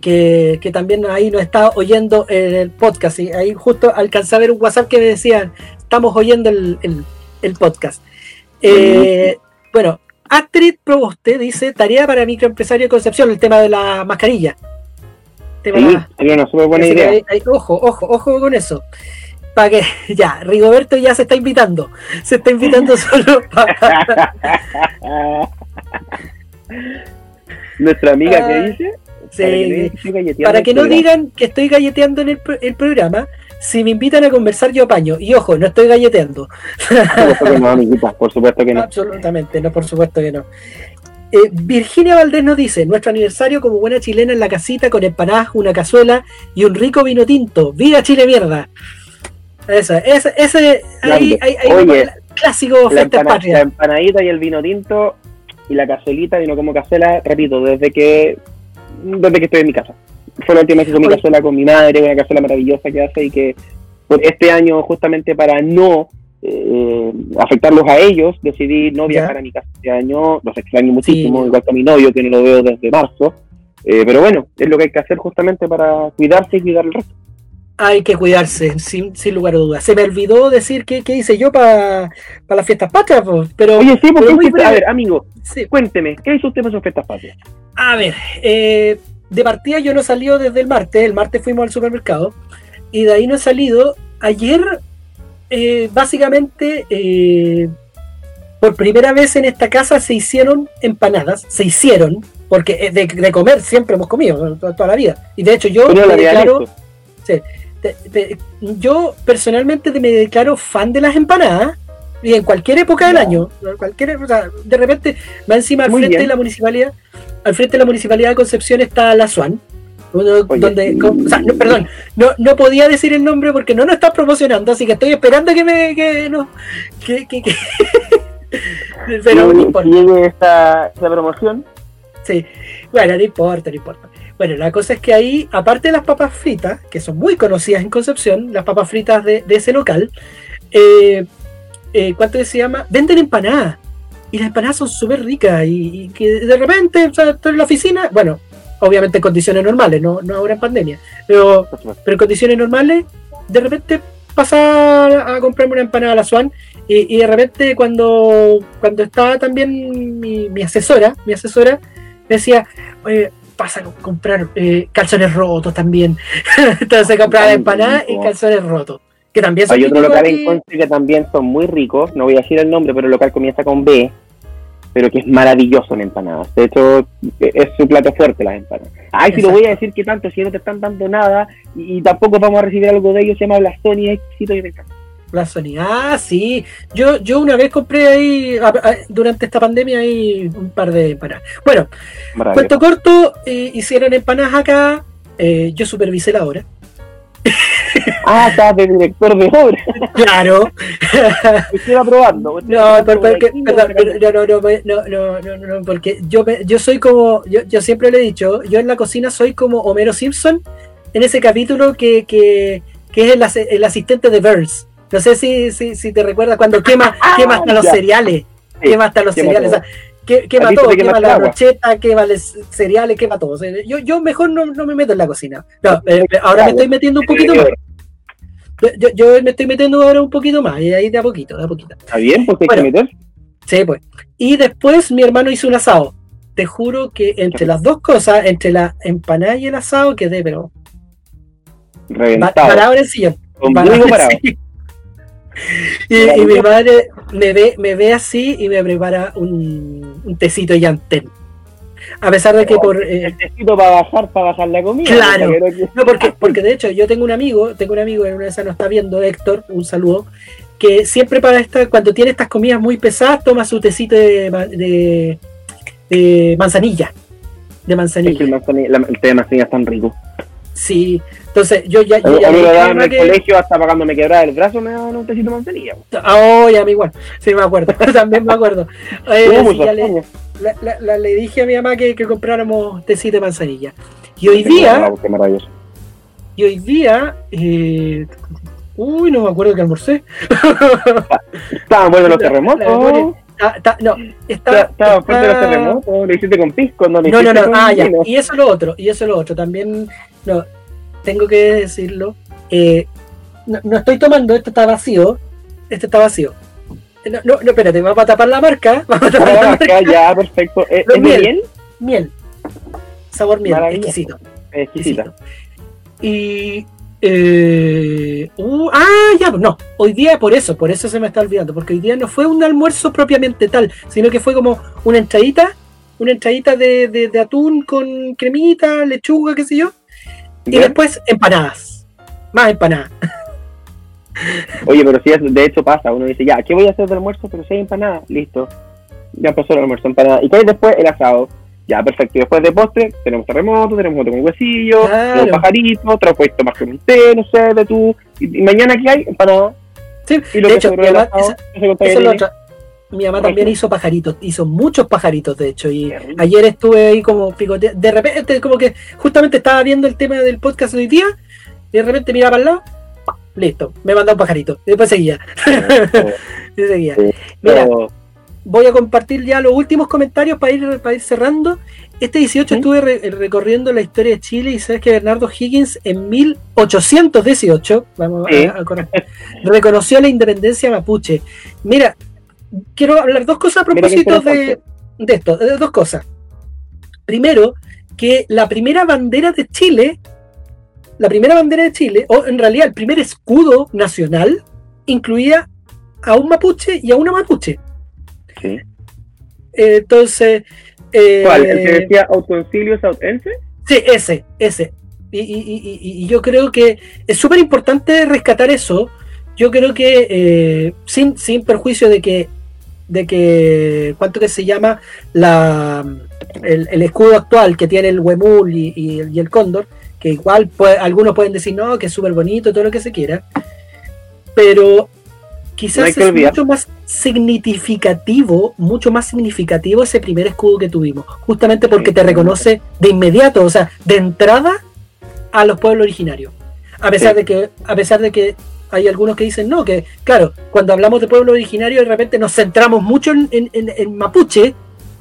S1: que, también ahí nos está oyendo en el podcast. Y ahí justo alcancé a ver un WhatsApp que me decían, estamos oyendo el, podcast. Eh, bueno, Astrid Proboste dice, tarea para microempresario de Concepción, el tema de la mascarilla.
S2: Tema sí, una súper buena idea.
S1: ojo, ojo, ojo con eso para que ya, Rigoberto ya se está invitando, se está invitando solo para...
S2: Nuestra amiga que dice...
S1: para que, no digan que estoy galleteando en el, programa, si me invitan a conversar yo apaño. Y ojo, no estoy galleteando.
S2: por supuesto que no.
S1: Absolutamente, no, por supuesto que no. Eh, Virginia Valdés nos dice, nuestro aniversario como buena chilena en la casita con empanadas, una cazuela y un rico vino tinto. ¡Viva Chile mierda! Ese, ese, ese ahí, hay, clásico
S2: la, la empanadita y el vino tinto y la cazuelita, vino como cazuela, repito, desde que desde que estoy en mi casa. Fue la última vez que hice mi cazuela con mi madre, una cazuela maravillosa que hace y que por este año, justamente para no eh, afectarlos a ellos, decidí no viajar a mi casa este año, los extraño muchísimo, igual que a mi novio, que no lo veo desde marzo. Eh, pero bueno, es lo que hay que hacer justamente para cuidarse y cuidar el resto
S1: hay que cuidarse, sin, lugar a dudas. Se me olvidó decir qué, hice yo para las fiestas patrias, pero...
S2: Oye, sí, porque a ver, amigo, cuénteme, ¿qué hizo usted para sus fiestas patrias?
S1: A ver, eh, de partida yo no salió desde el martes, el martes fuimos al supermercado, y de ahí no he salido. Ayer, eh, básicamente, eh, por primera vez en esta casa se hicieron empanadas, se hicieron, porque de, comer siempre hemos comido toda, la vida. Y de hecho yo, me declaro, te- te- yo personalmente me declaro fan de las empanadas y en cualquier época del año, cualquier, o sea, de repente va encima al
S2: Muy
S1: frente
S2: bien.
S1: de la municipalidad, al frente de la municipalidad de Concepción está la
S2: Oye,
S1: donde, o sea, no, perdón, no, no podía decir el nombre porque no nos está promocionando, así que estoy esperando que me que no que, que- que- pero no importa.
S2: llegue esta, esta promoción.
S1: Sí, bueno, no importa, no importa. Bueno, la cosa es que ahí, aparte de las papas fritas, que son muy conocidas en Concepción, las papas fritas de, ese local, eh, eh, ¿cuánto se llama? Venden empanadas. Y las empanadas son súper ricas y, que de repente, o sea, estoy en la oficina, bueno, obviamente en condiciones normales, no, no ahora en pandemia, pero, pero en condiciones normales, de repente pasar a comprarme una empanada a la Swan y, y de repente cuando, cuando estaba también mi, mi asesora, mi asesora me decía, oye, pasa a comprar eh, calzones rotos también. Entonces compraba empanadas y calzones rotos. Que también son
S2: Hay otro local en Conce que también son muy ricos, no voy a decir el nombre, pero el local comienza con B, pero que es maravilloso en empanadas. De hecho, e- es su plato fuerte las empanadas. Ay, si lo voy a decir que tanto, si no te están dando nada y, y tampoco vamos a recibir algo de ellos, se llama Blasoni, es exquisito y me encanta.
S1: La Sony. Ah, sí. Yo, yo una vez compré ahí, a- a- durante esta pandemia, ahí un par de empanadas. Bueno, cuento corto, eh, hicieron empanadas acá. eh, yo supervisé la obra.
S2: Ah, estás de director de obra.
S1: Claro.
S2: Estoy aprobando.
S1: No, por- porque, perdón, no, no, no, no, no, no, no, porque yo, yo soy como, yo, yo siempre le he dicho, yo en la cocina soy como Homero Simpson en ese capítulo que, que, que es el, as- el asistente de Burns. No sé si, si, si te recuerdas cuando quema, quema hasta los
S2: ya.
S1: cereales,
S2: Sí,
S1: quema hasta los
S2: quema
S1: cereales,
S2: todo.
S1: o sea, que- quema todo,
S2: quema
S1: la brocheta, quema los cereales, quema todo. O sea, yo, yo mejor no, no me meto en la cocina. No, eh, ahora me estoy metiendo un poquito más. Yo, yo- me estoy metiendo ahora un poquito más, y ahí de a poquito, de a poquito.
S2: Está bien, hay
S1: Bueno.
S2: que meter.
S1: Sí, pues. Y después mi hermano hizo un asado. Te juro que entre las dos cosas, entre la empanada y el asado, quedé, pero
S2: Reventado.
S1: parado en el sillón.
S2: Con
S1: parado Y, y mi madre me ve, me ve así y me prepara un, un tecito llantén. A pesar de que por... eh,
S2: Necesito para bajar, para bajar la comida.
S1: Claro.
S2: que-
S1: No, porque, porque de hecho yo tengo un amigo, tengo un amigo, en una de esas no está viendo, Héctor, un saludo, que siempre para esta, cuando tiene estas comidas muy pesadas, toma su tecito de, de, de manzanilla. De
S2: Es que
S1: manzanilla.
S2: el, manzanilla- la- el té de manzanilla es tan rico.
S1: Sí. Entonces yo ya,
S2: A
S1: yo
S2: mí
S1: ya
S2: me
S1: le
S2: lo
S1: dije a
S2: daban en el
S1: que-
S2: colegio hasta para cuando me quebraba el brazo me daban un tecito de manzanilla.
S1: Oh, ya me igual. Sí, me acuerdo. También me acuerdo. Eh, sí, ya le, la- la- la- le dije a mi mamá que, que compráramos tecito de manzanilla. Y hoy día, y hoy día, eh, uy, no me acuerdo que almorcé.
S2: Estaban buenos los terremotos.
S1: Ah, ta- no, está,
S2: Esta- Estaban fuertes los terremotos. Lo hiciste con pisco, no lo
S1: No, no,
S2: hiciste
S1: no,
S2: con
S1: ah, ya. Y eso es lo otro, y eso es lo otro. También, no, tengo que decirlo. eh, no, no estoy tomando, esto está vacío. Este está vacío. No, no, no, espérate, vamos a tapar la marca. Vamos a tapar la marca.
S2: ya, perfecto. ¿Es,
S1: Los
S2: es
S1: miel.
S2: miel?
S1: Miel. Sabor miel, exquisito.
S2: Exquisita.
S1: exquisito. Y. Eh, uh, ah, ya, no. Hoy día, por eso, por eso se me está olvidando. Porque hoy día no fue un almuerzo propiamente tal, sino que fue como una entradita, una entradita de, de- de atún con cremita, lechuga, qué sé yo. Y después empanadas. Más empanadas.
S2: Oye, pero si es, de hecho pasa, uno dice, ya, ¿qué voy a hacer de almuerzo? Pero si hay empanada, listo. Ya pasó el almuerzo, empanada. ¿Y qué hay después? El asado. Ya, perfecto. Y después de postre, tenemos terremoto, tenemos otro con huesillo,
S1: Claro.
S2: tenemos pajarito, otra puesto tomar con un té, no sé, de tú. Y, y mañana, ¿qué hay? Empanada.
S1: Sí,
S2: Y lo
S1: de
S2: que
S1: hecho,
S2: asado,
S1: esa- Eso es lo otro. Mi mamá también hizo pajaritos, hizo muchos pajaritos de hecho, y ayer estuve ahí como picote, de repente como que justamente estaba viendo el tema del podcast de hoy día, y de repente miraba al lado, listo, me mandó un pajarito, y después seguía, y seguía. Mira, voy a compartir ya los últimos comentarios para ir, para ir cerrando. Este 18
S2: ¿Sí?
S1: estuve re- recorriendo la historia de Chile y sabes que Bernardo Higgins en 1818, vamos
S2: Sí.
S1: a reconoció la independencia mapuche. Mira, quiero hablar dos cosas a propósito de, de esto, de dos cosas. Primero, que la primera bandera de Chile, la primera bandera de Chile, o en realidad el primer escudo nacional, incluía a un mapuche y a una mapuche.
S2: Sí.
S1: Entonces. eh,
S2: ¿Cuál? ¿El que decía Autoncilio Sautense?
S1: Sí, ese, ese. Y, yo creo que es súper importante rescatar eso. Yo creo que eh, sin, sin perjuicio de que de que cuánto que se llama la el, escudo actual que tiene el Huemul y, el Cóndor, que igual algunos pueden decir no, que es súper bonito, todo lo que se quiera, pero quizás es mucho más significativo, mucho más significativo ese primer escudo que tuvimos, justamente porque te reconoce de inmediato, o sea, de entrada a los pueblos originarios. A pesar de que, a pesar de que hay algunos que dicen no, que claro, cuando hablamos de pueblo originario de repente nos centramos mucho en, en Mapuche,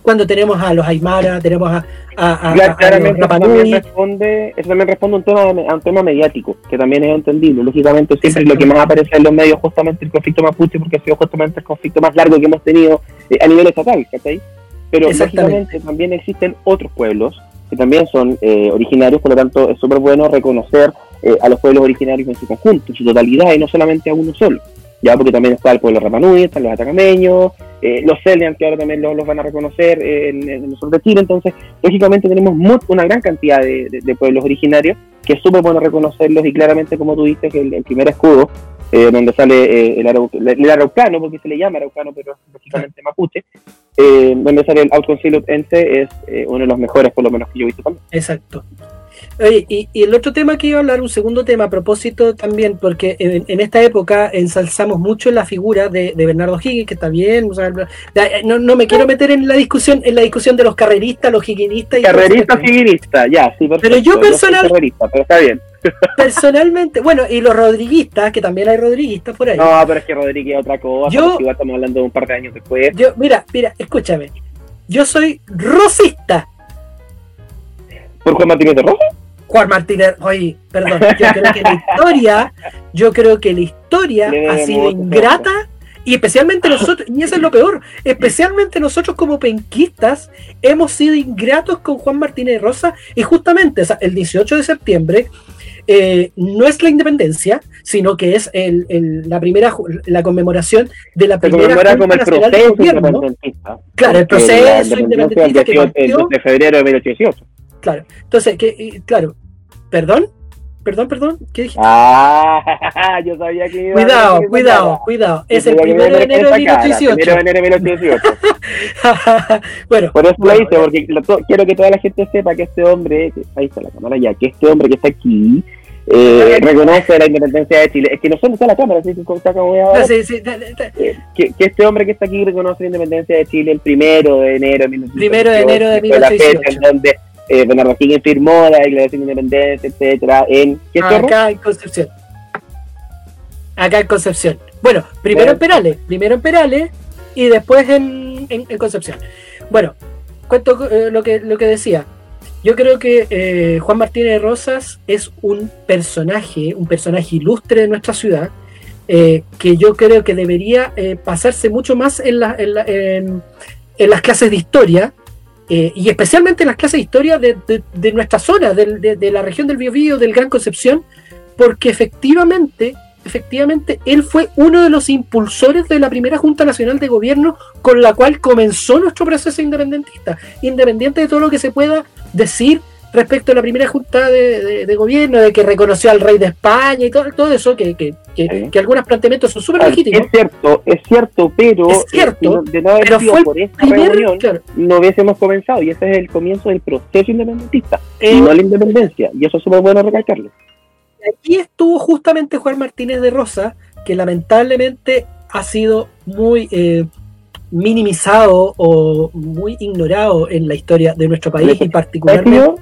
S1: cuando tenemos a los Aymara, tenemos a, a,
S2: claramente eso también responde, eso también responde a un tema a un tema mediático, que también es entendible. Lógicamente siempre lo que más aparece en los medios justamente el conflicto mapuche, porque ha sido justamente el conflicto más largo que hemos tenido eh, a nivel estatal, ¿cachai? Pero lógicamente también existen otros pueblos que también son eh, originarios, por lo tanto es súper bueno reconocer eh, a los pueblos originarios en su conjunto, en su totalidad, y no solamente a uno solo ya porque también está el pueblo Rapanui, están los atacameños, eh, los Celian, que ahora también los, van a reconocer en, el sur de Chile, entonces lógicamente tenemos una gran cantidad de, pueblos originarios que es súper bueno reconocerlos y claramente como tú dices, el, el primer escudo, eh, donde sale eh, el, araucano, porque se le llama araucano, pero lógicamente mapuche, donde sale el Outconcilio Ence, es uno de los mejores, por lo menos que yo he visto también.
S1: Exacto. Oye, y, el otro tema que iba a hablar, un segundo tema a propósito también, porque en, esta época ensalzamos mucho la figura de, Bernardo Higgins, que está bien, no, me quiero meter en la discusión, en la discusión de los carreristas, los higuinistas.
S2: Carreristas, higuinistas, ya, sí,
S1: perfecto. Pero yo personal, pero está bien. Personalmente, bueno, y los rodriguistas, que también hay rodriguistas por ahí.
S2: No, pero es que Rodríguez es otra cosa, yo, igual estamos hablando de un par de años después.
S1: Yo, mira, mira, escúchame, yo soy rosista.
S2: ¿Por Juan Martínez de Rosa?
S1: Juan Martínez, oye, perdón, yo creo que la historia, yo creo que la historia ha sido ingrata y especialmente nosotros, y eso es lo peor, especialmente nosotros como penquistas hemos sido ingratos con Juan Martínez Rosa y justamente el 18 de septiembre eh, no es la independencia, sino que es el, la primera la conmemoración de la primera
S2: Junta como el proceso independentista.
S1: Claro, el proceso independentista
S2: que de febrero de 1818.
S1: Claro. Entonces, que, claro, perdón, perdón, perdón, ¿qué dijiste?
S2: Ah, yo sabía que iba
S1: Cuidado, cuidado, cuidado. Es el primero de enero de 1818. Primero de enero de
S2: 1818. bueno. Por eso lo hice, porque quiero que toda la gente sepa que este hombre, ahí está la cámara ya, que este hombre que está aquí, eh, reconoce la independencia de Chile. Es que no sé está la cámara, ¿sí? sí, sí, eh, que, que, este hombre que está aquí reconoce la independencia de Chile el primero de enero de
S1: 1818. Primero de enero de 1818. La fecha
S2: en donde eh, Bernardo Higgins firmó la Declaración de Independencia, etcétera, en
S1: ¿qué Acá en Concepción. Acá en Concepción. Bueno, primero en Perales, primero en Perales y después en, en, Concepción. Bueno, cuento eh, lo, que, lo que decía. Yo creo que eh, Juan Martínez Rosas es un personaje, un personaje ilustre de nuestra ciudad, eh, que yo creo que debería pasarse mucho más en, la, en, la, en, en, las clases de historia, eh, y especialmente en las clases de historia de, nuestra zona, de, la región del Biobío, del Gran Concepción, porque efectivamente, efectivamente, él fue uno de los impulsores de la primera Junta Nacional de Gobierno con la cual comenzó nuestro proceso independentista, independiente de todo lo que se pueda decir respecto a la primera junta de, gobierno, de que reconoció al rey de España y todo, todo eso, que, que, que, algunos planteamientos son súper legítimos.
S2: Es cierto, es cierto, pero,
S1: es cierto,
S2: de no haber sido por esta reunión, no hubiésemos comenzado, y ese es el comienzo del proceso independentista, y no la independencia, y eso es súper bueno recalcarlo.
S1: Aquí estuvo justamente Juan Martínez de Rosa, que lamentablemente ha sido muy eh, minimizado o muy ignorado en la historia de nuestro país y particularmente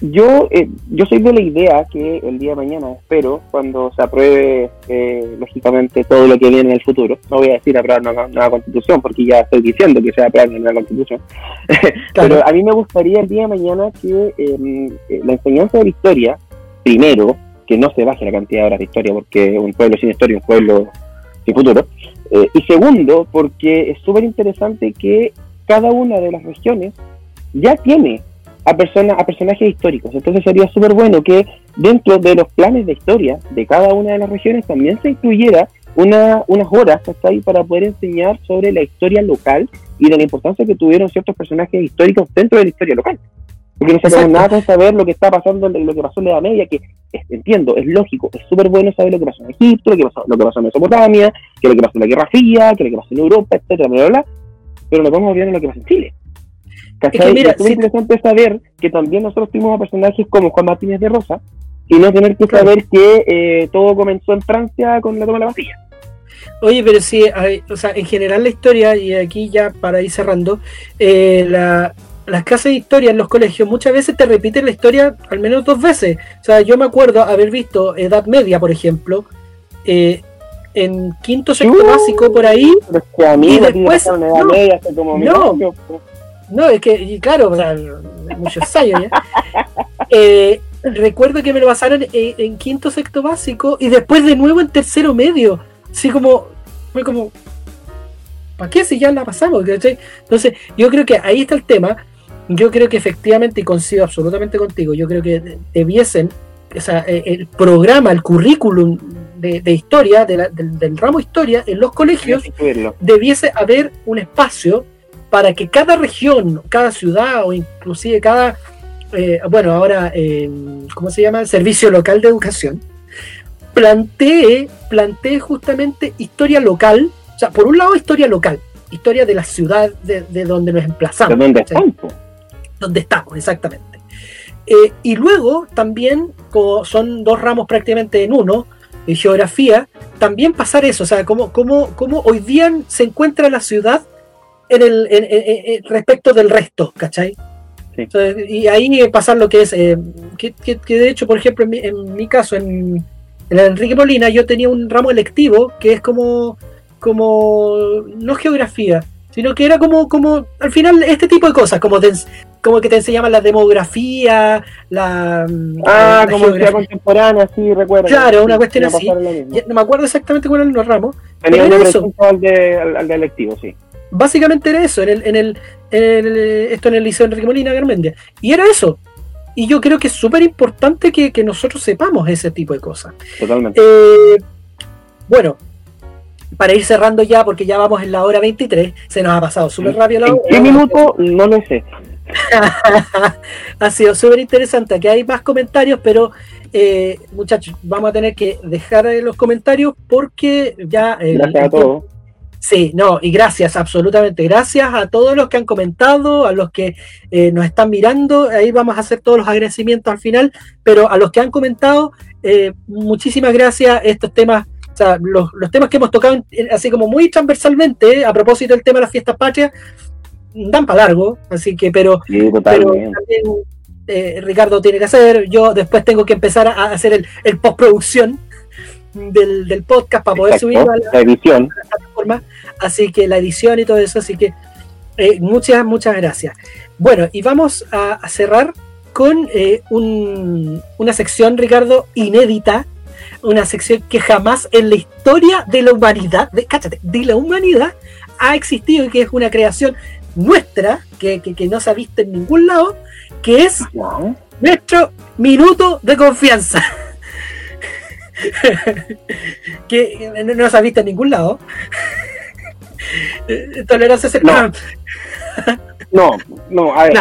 S2: yo, eh, yo soy de la idea que el día de mañana, espero, cuando se apruebe, eh, lógicamente, todo lo que viene en el futuro, no voy a decir aprobar una nueva constitución, porque ya estoy diciendo que se apruebe una nueva constitución, pero a mí me gustaría el día de mañana que em, eh, la enseñanza de la historia, primero, que no se baje la cantidad de horas de historia, porque un pueblo sin historia es un pueblo sin futuro, y segundo, porque es súper interesante que cada una de las regiones ya tiene a, personas a personajes históricos. Entonces sería súper bueno que dentro de los planes de historia de cada una de las regiones también se incluyera una, unas horas está ahí para poder enseñar sobre la historia local y de la importancia que tuvieron ciertos personajes históricos dentro de la historia local. Porque no sabemos nada con saber lo que está pasando, lo que pasó en la Edad Media, que entiendo, es lógico, es súper bueno saber lo que pasó en Egipto, lo que pasó, lo que pasó en Mesopotamia, que lo que pasó en la Guerra Fría, que lo que pasó en Europa, etcétera, bla, bla, bla, pero no podemos olvidar lo que pasó en Chile. Es, que mira, es muy interesante saber que también nosotros tuvimos a personajes como Juan Martínez de Rosa, y no tener que saber que eh, todo comenzó en Francia con la toma de la Bastilla.
S1: Oye, pero sí, o sea, en general la historia, y aquí ya para ir cerrando, eh, las clases de historia en los colegios muchas veces te repiten la historia al menos dos veces. O sea, yo me acuerdo haber visto Edad Media, por ejemplo, eh, en quinto sexto básico por ahí. y después, no, media, no, no, es que, claro, o sea, muchos años ya. Eh, recuerdo que me lo pasaron en, en, quinto sexto básico y después de nuevo en tercero medio. Así como, fue como, ¿para qué si ya la pasamos? Entonces, yo creo que ahí está el tema. Yo creo que efectivamente, y coincido absolutamente contigo, yo creo que debiesen, o sea, eh, el programa, el currículum de, historia, del, ramo historia en los colegios, debiese haber un espacio para que cada región, cada ciudad o inclusive cada, eh, bueno, ahora, eh, ¿cómo se llama? Servicio local de educación, plantee, plantee justamente historia local, o sea, por un lado historia local, historia de la ciudad de, donde nos emplazamos.
S2: ¿De dónde estamos?
S1: Donde estamos, exactamente. Eh, y luego también, como son dos ramos prácticamente en uno, en geografía, también pasar eso, o sea, cómo, cómo, cómo hoy día se encuentra la ciudad en el, respecto del resto, ¿cachai? y ahí pasar lo que es, eh, que, de hecho, por ejemplo, en mi caso, en, en Enrique Molina yo tenía un ramo electivo que es como, como no geografía, sino que era como, como al final este tipo de cosas, como, como que te enseñaban la demografía, la...
S2: Ah, como geografía contemporánea, sí, recuerdo.
S1: Claro, una cuestión así. No me acuerdo exactamente cuál eran los ramos.
S2: Tenía un eso. Al, de, al, de electivo, sí.
S1: Básicamente era eso, en el, en el, en el, esto en el Liceo Enrique Molina Garmendia. Y era eso, y yo creo que es súper importante que, nosotros sepamos ese tipo de cosas.
S2: Totalmente.
S1: Eh, bueno, para ir cerrando ya, porque ya vamos en la hora 23, se nos ha pasado súper rápido la
S2: hora. ¿Qué minuto? No lo sé.
S1: ha sido súper interesante. Aquí hay más comentarios, pero eh, muchachos, vamos a tener que dejar los comentarios porque ya.
S2: Gracias a todos.
S1: Sí, no, y gracias, absolutamente. Gracias a todos los que han comentado, a los que eh, nos están mirando. Ahí vamos a hacer todos los agradecimientos al final, pero a los que han comentado, eh, muchísimas gracias. Estos temas, o sea, los, temas que hemos tocado, así como muy transversalmente, a propósito del tema de las fiestas patrias, dan para largo, así que, pero, también eh, Ricardo tiene que hacer, yo después tengo que empezar a, hacer el, el postproducción del, podcast para poder subir a
S2: la, edición.
S1: plataforma. Así que la edición y todo eso, así que eh, muchas, muchas gracias. Bueno, y vamos a, cerrar con eh, una sección, Ricardo, inédita, una sección que jamás en la historia de la humanidad, de, cáchate, de la humanidad ha existido y que es una creación nuestra, que, que no se ha visto en ningún lado, que es nuestro minuto de confianza. Que no, se ha visto en ningún lado. Tolerancia
S2: no. no, no, a ver.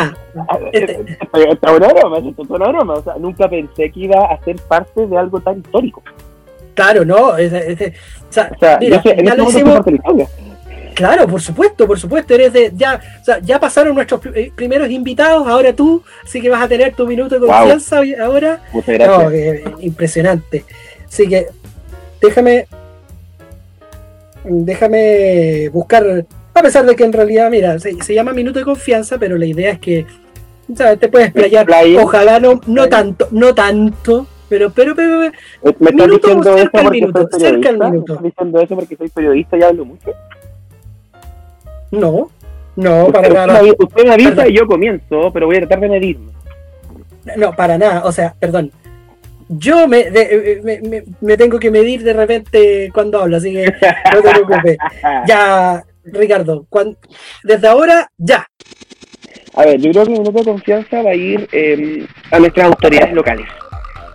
S2: Este. Esta una broma, esto es una broma. O sea, nunca pensé que iba a ser parte de algo tan histórico.
S1: Claro, no. o sea, mira, ya lo hicimos, Claro, por supuesto, por supuesto. Eres de, ya, o sea, ya pasaron nuestros eh, primeros invitados, ahora tú, así que vas a tener tu minuto de confianza ahora.
S2: Muchas gracias.
S1: impresionante. Así que déjame. Déjame buscar. A pesar de que en realidad, mira, se, llama minuto de confianza, pero la idea es que. ¿sabes? Te puedes playar. Ojalá no, no tanto, no tanto. Pero, pero, pero.
S2: ¿Me estás diciendo eso porque minuto, cerca del minuto. ¿Me estás diciendo eso porque soy periodista y hablo mucho?
S1: No, no, para nada.
S2: Usted me avisa y yo comienzo, pero voy a tratar de medirme.
S1: No, para nada. O sea, perdón yo me, me, me, tengo que medir de repente cuando hablo, así que no te preocupes. Ya, Ricardo, desde ahora, ya.
S2: A ver, yo creo que el minuto de confianza va a ir em, a nuestras autoridades locales.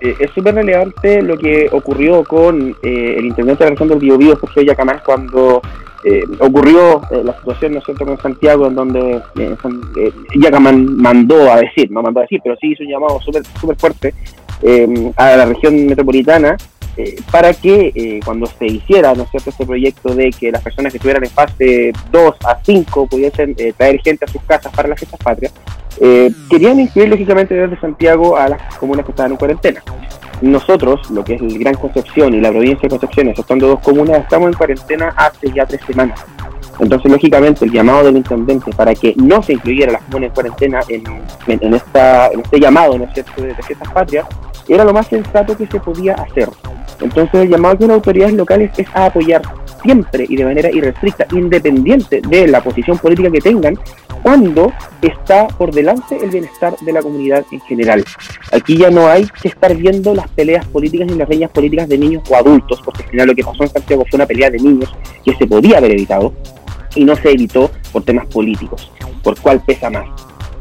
S2: eh, es súper relevante lo que ocurrió con eh, el intendente de la región del Biobío, José Yacamán, cuando eh, ocurrió la situación, ¿no es cierto?, con Santiago, en donde Yacamán mandó a decir, no mandó a decir, pero sí hizo un llamado súper super fuerte a la región metropolitana para que cuando se hiciera, ¿no es cierto?, este proyecto de que las personas que estuvieran en fase 2 a 5 pudiesen traer gente a sus casas para las fiestas patrias, eh, querían incluir lógicamente desde Santiago a las comunas que estaban en cuarentena. Nosotros, lo que es el Gran Concepción y la provincia de Concepción, exceptuando dos comunas, estamos en cuarentena hace ya tres semanas. Entonces, lógicamente, el llamado del intendente para que no se incluyera las comunas en cuarentena en, en, esta, en este llamado, ¿no es de fiestas patrias, era lo más sensato que se podía hacer. Entonces, el llamado de las autoridades locales es a apoyar siempre y de manera irrestricta, independiente de la posición política que tengan, cuando está por delante el bienestar de la comunidad en general. Aquí ya no hay que estar viendo las peleas políticas ni las reñas políticas de niños o adultos, porque al final lo que pasó en Santiago fue una pelea de niños que se podía haber evitado y no se evitó por temas políticos, por cuál pesa más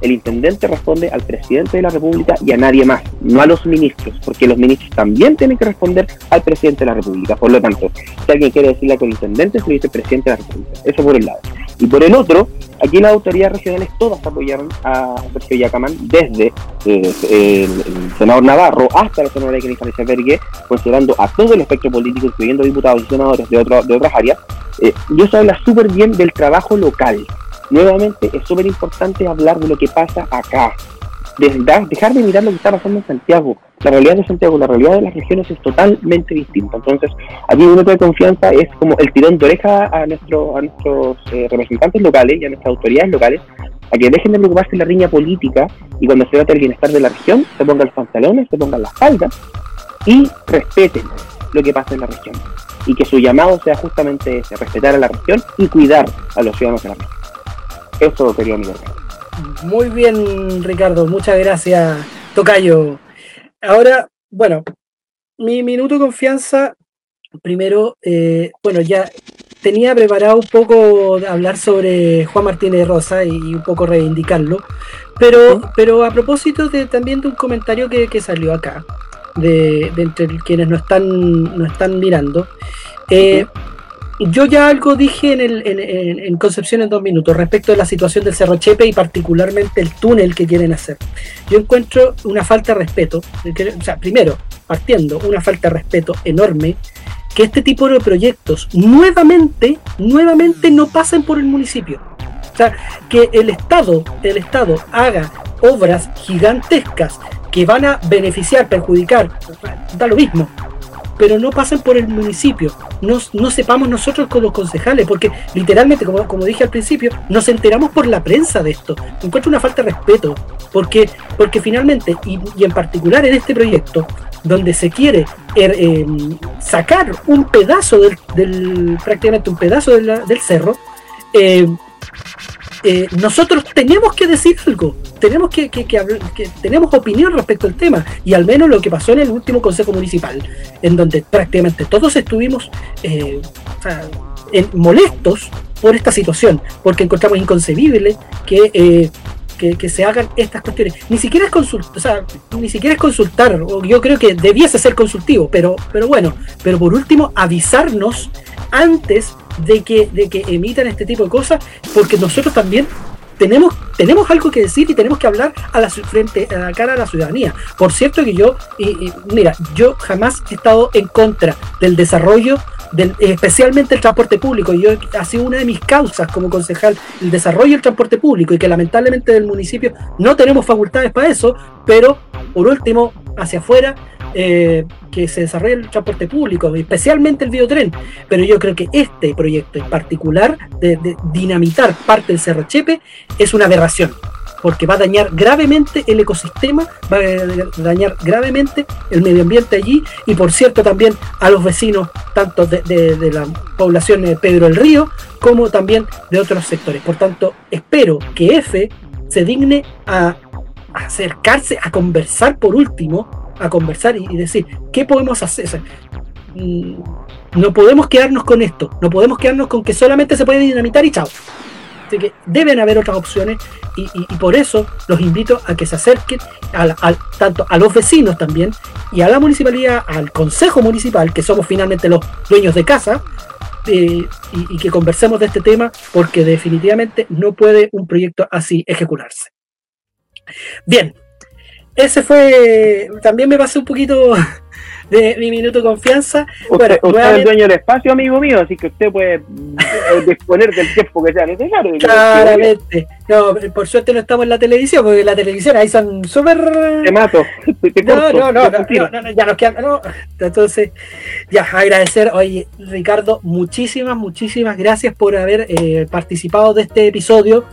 S2: el intendente responde al presidente de la República y a nadie más, no a los ministros, porque los ministros también tienen que responder al presidente de la República. Por lo tanto, si alguien quiere decirle que el intendente, se dice presidente de la República. Eso por un lado. Y por el otro, aquí las autoridades regionales todas apoyaron a Sergio Yacamán, desde eh, el, senador Navarro hasta la senadora de Bergue, considerando a todo el espectro político, incluyendo diputados y senadores de, de otras áreas. Eh, y eso habla súper bien del trabajo local nuevamente es súper importante hablar de lo que pasa acá. dejar de mirar lo que está pasando en Santiago. La realidad de Santiago, la realidad de las regiones es totalmente distinta. Entonces, aquí un de confianza es como el tirón de oreja a nuestros eh, representantes locales y a nuestras autoridades locales a que dejen de preocuparse en la riña política y cuando se trata del bienestar de la región, se pongan los pantalones, se pongan las faldas y respeten lo que pasa en la región. Y que su llamado sea justamente ese, respetar a la región y cuidar a los ciudadanos de la región. Eso quería mi
S1: Muy bien, Ricardo. Muchas gracias, Tocayo. Ahora, bueno, mi minuto de confianza, primero, eh, bueno, ya tenía preparado un poco de hablar sobre Juan Martínez Rosa y un poco reivindicarlo, pero, pero a propósito de, también de un comentario que, salió acá, de, entre quienes no están, no están mirando, eh, yo ya algo dije en, el, en, Concepción en dos minutos respecto de la situación del Cerro Chepe y particularmente el túnel que quieren hacer. Yo encuentro una falta de respeto, o sea, primero, partiendo, una falta de respeto enorme que este tipo de proyectos nuevamente, nuevamente no pasen por el municipio. O sea, que el Estado, el Estado haga obras gigantescas que van a beneficiar, perjudicar, da lo mismo, pero no pasen por el municipio, no, no sepamos nosotros como concejales, porque literalmente, como, como dije al principio, nos enteramos por la prensa de esto. Encuentro una falta de respeto, porque, porque finalmente, y, en particular en este proyecto, donde se quiere er, em, sacar un pedazo del, prácticamente un pedazo del cerro, eh, eh, nosotros tenemos que decir algo, tenemos que, que, tenemos opinión respecto al tema, y al menos lo que pasó en el último Consejo Municipal, en donde prácticamente todos estuvimos eh, molestos por esta situación, porque encontramos inconcebible que, eh, que, se hagan estas cuestiones. Ni siquiera es consultar, o ni siquiera es consultar, yo creo que debiese ser consultivo, pero, pero bueno, pero por último avisarnos antes de que, de que emitan este tipo de cosas, porque nosotros también tenemos, tenemos algo que decir y tenemos que hablar a la frente a la cara de la ciudadanía. Por cierto que yo, y, mira, yo jamás he estado en contra del desarrollo del, especialmente el transporte público. Yo ha sido una de mis causas como concejal el desarrollo del transporte público y que lamentablemente del municipio no tenemos facultades para eso, pero por último, hacia afuera eh, que se desarrolle el transporte público, especialmente el biotren. Pero yo creo que este proyecto en particular, de, dinamitar parte del Cerro Chepe, es una aberración porque va a dañar gravemente el ecosistema, va a dañar gravemente el medio ambiente allí y por cierto también a los vecinos tanto de, la población de Pedro el Río como también de otros sectores. Por tanto, espero que EFE se digne a acercarse a conversar por último a conversar y, decir, ¿qué podemos hacer? Mm, no podemos quedarnos con esto, no podemos quedarnos con que solamente se puede dinamitar y chao. Así que deben haber otras opciones y, por eso los invito a que se acerquen tanto a los vecinos también y a la municipalidad, al consejo municipal, que somos finalmente los dueños de casa, eh, y, que conversemos de este tema porque definitivamente no puede un proyecto así ejecutarse. Bien, ese fue, también me pasé un poquito de mi minuto de confianza.
S2: Usted, es el dueño del espacio, amigo mío, así que usted puede eh, disponer del tiempo que sea necesario.
S1: Claramente. No, por suerte no estamos en la televisión, porque la televisión ahí son súper...
S2: Te mato.
S1: no, no, no, no, ya nos quedan... No. Entonces, ya, agradecer, oye, Ricardo, muchísimas, muchísimas gracias por haber eh, participado de este episodio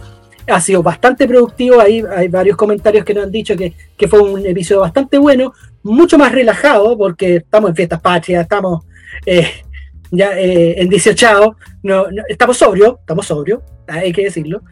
S1: ha sido bastante productivo. Hay, hay varios comentarios que nos han dicho que, fue un episodio bastante bueno, mucho más relajado, porque estamos en fiestas patrias, estamos eh, ya eh, en 18, no, estamos sobrios, estamos sobrios, hay que decirlo,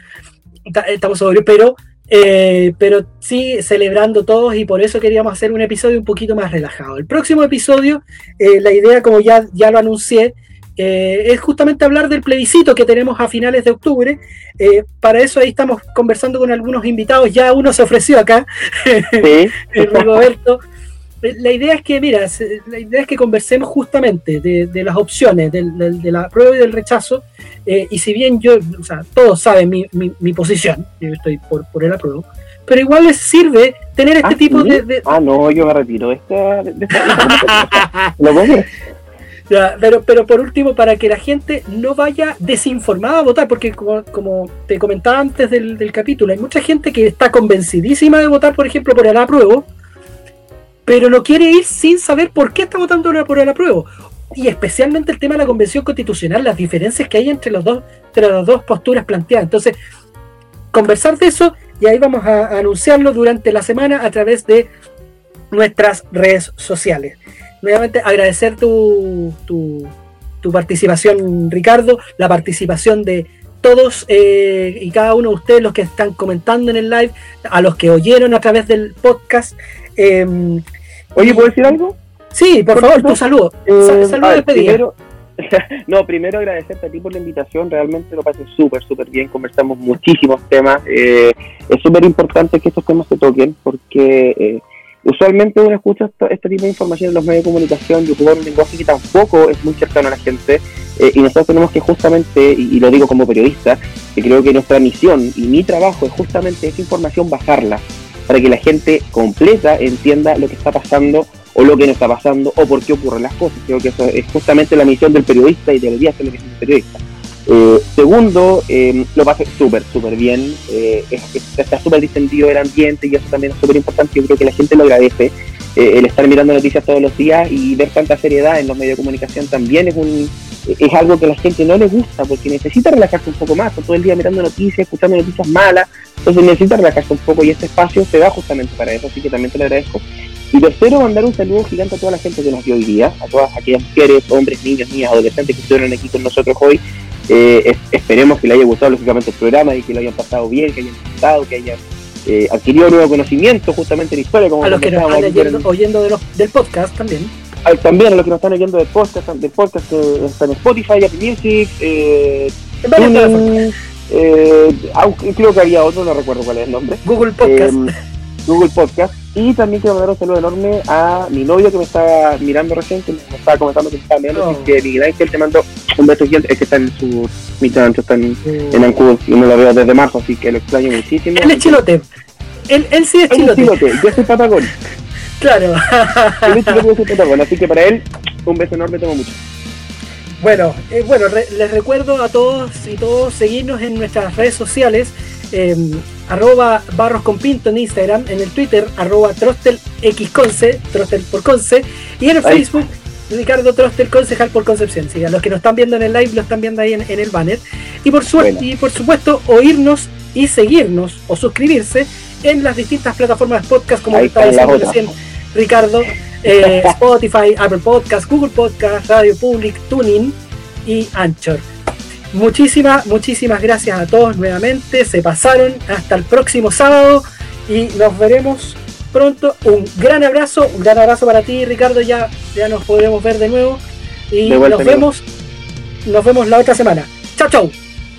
S1: estamos sobrios, pero, eh, pero sí celebrando todos y por eso queríamos hacer un episodio un poquito más relajado. El próximo episodio, la idea, como ya, ya lo anuncié, eh, es justamente hablar del plebiscito que tenemos a finales de octubre. Eh, para eso ahí estamos conversando con algunos invitados, ya uno se ofreció acá, sí. Roberto. Eh, la idea es que, mira, la idea es que conversemos justamente de, las opciones, de, la prueba y del rechazo. y si bien yo, o sea, todos saben mi, mi, posición, yo estoy por, por el apruebo, pero igual les sirve tener este ah, tipo de,
S2: Ah, no, yo me retiro. Esta,
S1: ¿Lo pero, pero por último, para que la gente no vaya desinformada a votar, porque como, te comentaba antes del, capítulo, hay mucha gente que está convencidísima de votar, por ejemplo, por el apruebo, pero no quiere ir sin saber por qué está votando por el apruebo. Y especialmente el tema de la convención constitucional, las diferencias que hay entre, los dos, entre las dos posturas planteadas. Entonces, conversar de eso y ahí vamos a anunciarlo durante la semana a través de nuestras redes sociales nuevamente agradecer tu, tu, participación, Ricardo, la participación de todos eh, y cada uno de ustedes, los que están comentando en el live, a los que oyeron a través del podcast.
S2: Em, Oye, ¿puedo decir algo?
S1: Sí, por, favor, tu saludo.
S2: Eh, saludo primero, no, primero agradecerte a ti por la invitación, realmente lo pasé súper, súper bien, conversamos muchísimos temas, eh, es súper importante que estos temas se toquen porque usualmente uno escucha este tipo de información en los medios de comunicación y ocupa un lenguaje que tampoco es muy cercano a la gente eh, y nosotros tenemos que justamente, y, lo digo como periodista, que creo que nuestra misión y mi trabajo es justamente esa información bajarla para que la gente completa entienda lo que está pasando o lo que no está pasando o por qué ocurren las cosas. Creo que eso es justamente la misión del periodista y debería ser lo que es el periodista. Eh, segundo, eh, lo pasé súper, súper bien. Eh, está súper distendido el ambiente y eso también es súper importante. Yo creo que la gente lo agradece. el estar mirando noticias todos los días y ver tanta seriedad en los medios de comunicación también es un es algo que la gente no le gusta porque necesita relajarse un poco más. todo el día mirando noticias, escuchando noticias malas. Entonces necesita relajarse un poco y este espacio se da justamente para eso. Así que también te lo agradezco. Y tercero, mandar un saludo gigante a toda la gente que nos vio hoy día, a todas aquellas mujeres, hombres, niños, niñas, adolescentes que estuvieron aquí con nosotros hoy eh, esperemos que le haya gustado lógicamente el programa y que lo hayan pasado bien, que hayan disfrutado, que hayan eh, adquirido nuevo conocimiento justamente en historia. Como
S1: a los que nos están oyendo de los, del podcast también.
S2: también a los que nos están oyendo del podcast, del podcast que está en Spotify, Apple Music, eh, eh, creo que había otro, no recuerdo cuál es el nombre.
S1: Google Podcast.
S2: Google Podcast. Y también quiero mandar un saludo enorme a mi novio que me estaba mirando recién, que me estaba comentando que me estaba mirando, así que Miguel Ángel te mando un beso gigante, es que está en su mitad, está en, en Ancud y no lo veo desde marzo, así que lo extraño muchísimo.
S1: Él es chilote, él, él sí es chilote.
S2: Él es chilote, yo soy patagón.
S1: Claro.
S2: él es chilote, yo soy patagón, así que para él, un beso enorme, tengo mucho.
S1: Bueno, eh, bueno, les recuerdo a todos y todos seguirnos en nuestras redes sociales. Eh, arroba barros con pinto en Instagram, en el Twitter, arroba trostelxconce, trostel por conce, y en el Facebook, Ricardo Trostel Concejal por Concepción. A los que nos están viendo en el live lo están viendo ahí en, el banner. Y por, suerte, y por supuesto, oírnos y seguirnos o suscribirse en las distintas plataformas de podcast, como está diciendo recién Ricardo, eh, Spotify, Apple Podcast, Google Podcast, Radio Public, Tuning y Anchor. Muchísimas, muchísimas gracias a todos nuevamente. Se pasaron. Hasta el próximo sábado y nos veremos pronto. Un gran abrazo, un gran abrazo para ti, Ricardo. Ya, ya nos podremos ver de nuevo. Y nos vemos, nos vemos la otra semana. Chao, chao.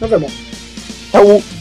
S1: Nos vemos.
S2: Chau.